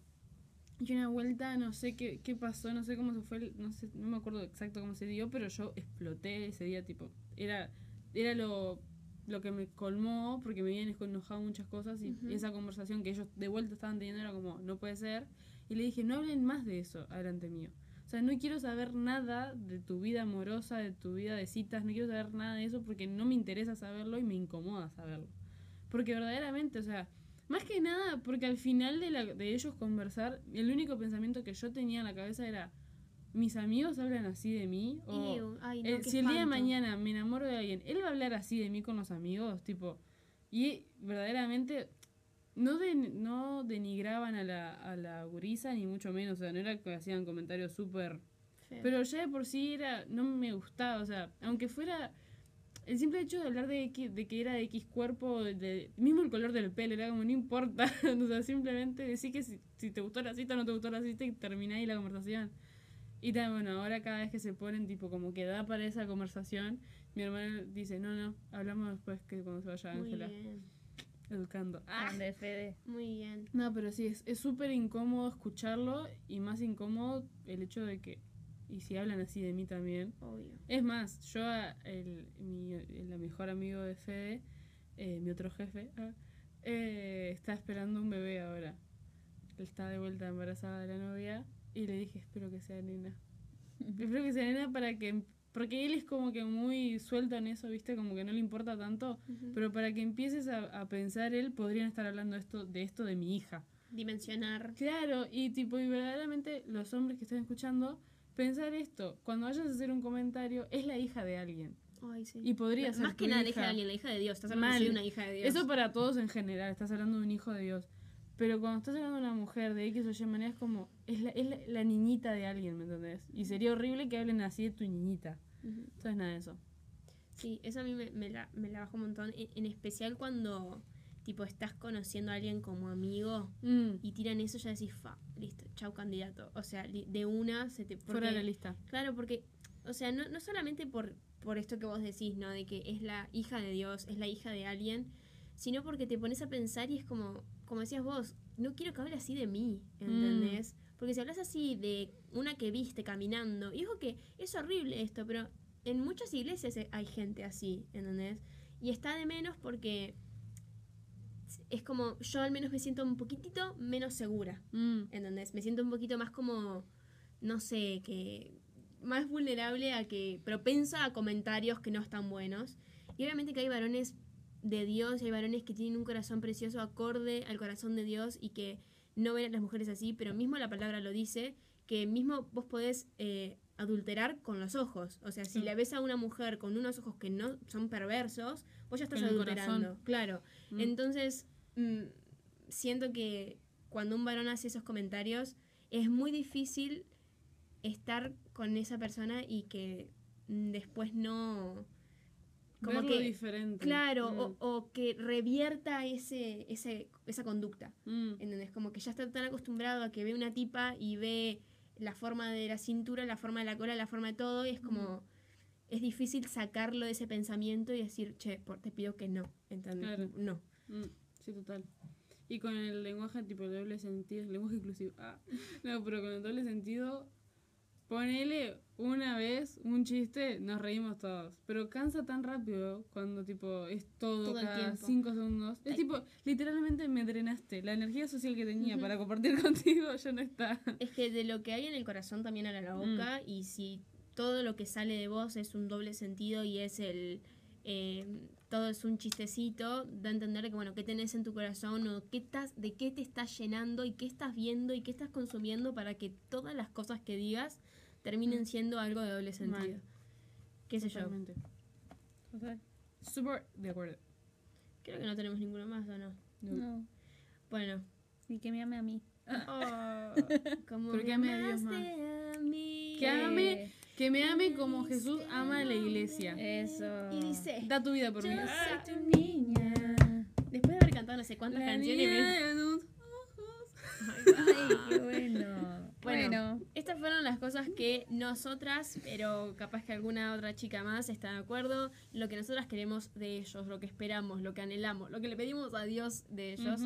Y una vuelta, no sé qué, qué pasó, no sé cómo se fue, no sé, no me acuerdo exacto cómo se dio, pero yo exploté ese día, tipo, era, era lo, lo que me colmó, porque me habían enojado muchas cosas, y, esa conversación que ellos de vuelta estaban teniendo era como, no puede ser, y le dije, no hablen más de eso adelante mío. O O sea, no quiero saber nada de tu vida amorosa, de tu vida de citas, no quiero saber nada de eso porque no me interesa saberlo y me incomoda saberlo. Porque verdaderamente, o sea, más que nada, porque al final de, la, de ellos conversar, el único pensamiento que yo tenía en la cabeza era, mis amigos hablan así de mí, o Ew, ay, no, eh, si el día de mañana me enamoro de alguien, él va a hablar así de mí con los amigos, tipo, y verdaderamente no, de, no denigraban a la, a la gurisa, ni mucho menos, o sea, no era que hacían comentarios súper... Pero ya de por sí era, no me gustaba, o sea, aunque fuera el simple hecho de hablar de, X, de que era de X cuerpo, de, de- mismo el color del pelo, era como no importa, [laughs] o sea, simplemente decir que si, si te gustó la cita o no te gustó la cita y terminá ahí la conversación. Y también, bueno, ahora cada vez que se ponen, tipo, como que da para esa conversación, mi hermano dice, no, no, hablamos después que cuando se vaya Muy Ángela, bien, educando. Ah. Ande, Fede. muy bien. No, pero sí, es es súper incómodo escucharlo y más incómodo el hecho de que, y si hablan así de mí también, Obvio. es más, yo, a- el, mi, el mejor amigo de Fede, eh, mi otro jefe, ah, eh, está esperando un bebé ahora. Está de vuelta embarazada de la novia y le dije, espero que sea nena. espero que sea nena para que... Porque él es como que muy suelto en eso, ¿viste? Como que no le importa tanto. Ujú. Pero para que empieces a, a pensar, él podrían estar hablando esto, de esto de mi hija. Dimensionar. Claro, y tipo, y verdaderamente los hombres que están escuchando, pensar esto, cuando vayas a hacer un comentario, es la hija de alguien. Ay, sí. Y podría ser Más que nada, la hija. de alguien, la hija de Dios. Estás hablando de una hija de Dios. Eso para todos en general, estás hablando de un hijo de Dios. Pero cuando estás hablando de una mujer de X o Y manera, es como, es la, es la, la niñita de alguien, ¿me entendés? Y sería horrible que hablen así de tu niñita. Entonces, nada de eso. Sí, eso a mí me, me la, me la baja un montón. En, en especial cuando, tipo, estás conociendo a alguien como amigo Mm, y tiran eso, ya decís, fa, listo, chau candidato. O sea, li- de una se te... fuera de la porque- lista. Claro, porque, o sea, no, no solamente por, por esto que vos decís, ¿no? De que es la hija de Dios, es la hija de alguien, sino porque te pones a pensar y es como, como decías vos, no quiero que hable así de mí, ¿entendés? Porque si hablas así de una que viste caminando, y digo que es horrible esto, pero en muchas iglesias hay gente así, ¿entendés? Y está de menos porque es como, yo al menos me siento un poquitito menos segura. Mm, ¿entendés? Me siento un poquito más como, no sé, que más vulnerable a que, propensa a comentarios que no están buenos. Y obviamente que hay varones de Dios, y hay varones que tienen un corazón precioso acorde al corazón de Dios y que no ven a las mujeres así, pero mismo la palabra lo dice, que mismo vos podés eh, adulterar con los ojos. O sea, si Mm. la ves a una mujer con unos ojos que no son perversos, vos ya estás Con adulterando. Claro. mm. Entonces, mm, siento que cuando un varón hace esos comentarios, es muy difícil estar con esa persona y que mm, después no... Como Verlo que, diferente. claro, Mm, o, o que revierta ese, ese, esa conducta. mm. ¿Entendés? Como que ya está tan acostumbrado a que ve una tipa y ve la forma de la cintura, la forma de la cola, la forma de todo, y es como... Es difícil sacarlo de ese pensamiento y decir, che, por- te pido que no. ¿Entendés? Claro. No. Mm, sí, total. Y con el lenguaje tipo doble sentido, el lenguaje inclusivo. Ah, [laughs] no, pero con el doble sentido, ponele una vez un chiste, nos reímos todos. Pero cansa tan rápido cuando tipo es todo, Todo cada cinco segundos. Es Ay. tipo, literalmente me drenaste. La energía social que tenía para compartir [laughs] contigo ya no está. Es que de lo que hay en el corazón también habla la Mm. boca y si todo lo que sale de vos es un doble sentido y es el... eh, todo es un chistecito, da a entender que, bueno, qué tenés en tu corazón o qué estás, de qué te estás llenando y qué estás viendo y qué estás consumiendo para que todas las cosas que digas terminen siendo algo de doble sentido. Mal. ¿Qué sé yo? Súper de acuerdo. Creo que no tenemos ninguno más, ¿o no? No. No. Bueno. Y que me ame a mí. Oh, [laughs] como Pero me que ame a Dios amaste a mí. Que ame, que me ame como Jesús ama a la iglesia. Eso. Y dice, Da tu vida por yo mí. soy tu niña. Después de haber cantado no sé cuántas La canciones, Ay, qué bueno. [laughs] Bueno. Bueno. estas fueron las cosas que nosotras, pero capaz que alguna otra chica más está de acuerdo, lo que nosotras queremos de ellos, lo que esperamos, lo que anhelamos, lo que le pedimos a Dios de ellos.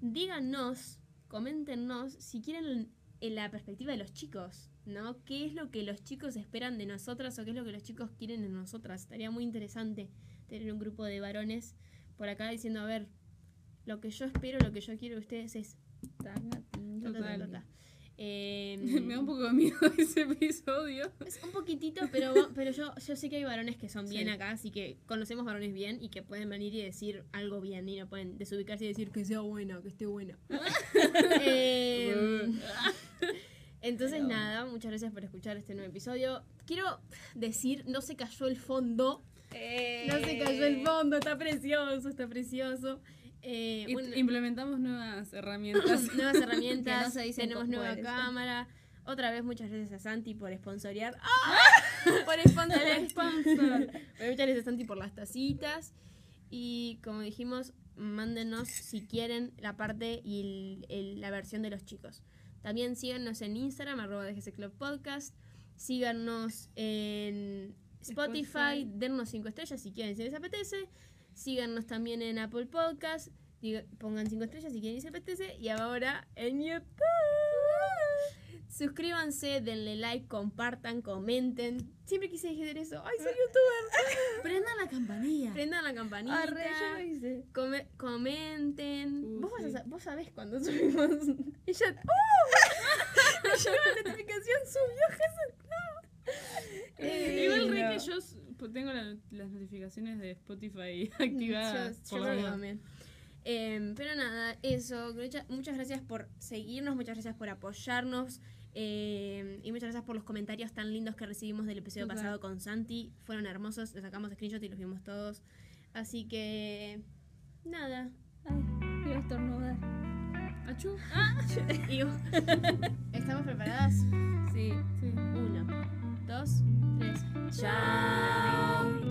Díganos, coméntenos si quieren en la perspectiva de los chicos, ¿no? ¿Qué es lo que los chicos esperan de nosotras o qué es lo que los chicos quieren de nosotras? Estaría muy interesante tener un grupo de varones por acá diciendo, a ver, lo que yo espero, lo que yo quiero de ustedes es... Eh, [laughs] Me da un poco de miedo [laughs] ese episodio. Es un poquitito, pero, pero yo, yo sé que hay varones que son bien Sí. acá, así que conocemos varones bien y que pueden venir y decir algo bien y no pueden desubicarse y decir que sea buena, que esté buena. [laughs] Eh, entonces nada, muchas gracias por escuchar este nuevo episodio. Quiero decir, no se cayó el fondo. No se cayó el fondo, está precioso, está precioso. Eh, bueno, Implementamos nuevas herramientas. [clears throat] nuevas [laughs] herramientas, no tenemos nueva cámara. Otra vez muchas gracias a Santi por sponsorear. [laughs] ¡Ah! por sponsorear. Sponsor. [laughs] Bueno, muchas gracias a Santi por las tacitas. Y como dijimos, mándenos si quieren la parte y el- el- la versión de los chicos. También síganos en Instagram, arroba DGC Club Podcast. Síganos en Spotify, Spotify. dennos 5 estrellas si quieren, si les apetece. Síganos también en Apple Podcast. diga- pongan 5 estrellas si quieren, les apetece. Y ahora en YouTube. Suscríbanse, denle like, compartan, comenten. Siempre quise decir eso. ¡Ay, soy youtuber! [laughs] Prendan la campanilla. Prendan la campanita. Arre, yo lo hice. come- comenten. Uh, vos, vas a sí. vos sabés cuando subimos. [laughs] Ella. ¡Oh! [laughs] Me llegó la notificación, subió Jesús. Eh, Igual re no. que yo tengo la- las notificaciones de Spotify [laughs] activadas. Yo, por yo la creo que duda. también. Em, pero nada, eso. Mucha- muchas gracias por seguirnos, muchas gracias por apoyarnos. em, y muchas gracias por los comentarios tan lindos que recibimos del episodio pasado con Santi. Fueron hermosos, les sacamos screenshot y los vimos todos. Así que. Nada. Ay, a estornudar. Achú. [laughs] [laughs] ¿Estamos preparadas? Sí. Sí dos, tres. Chao.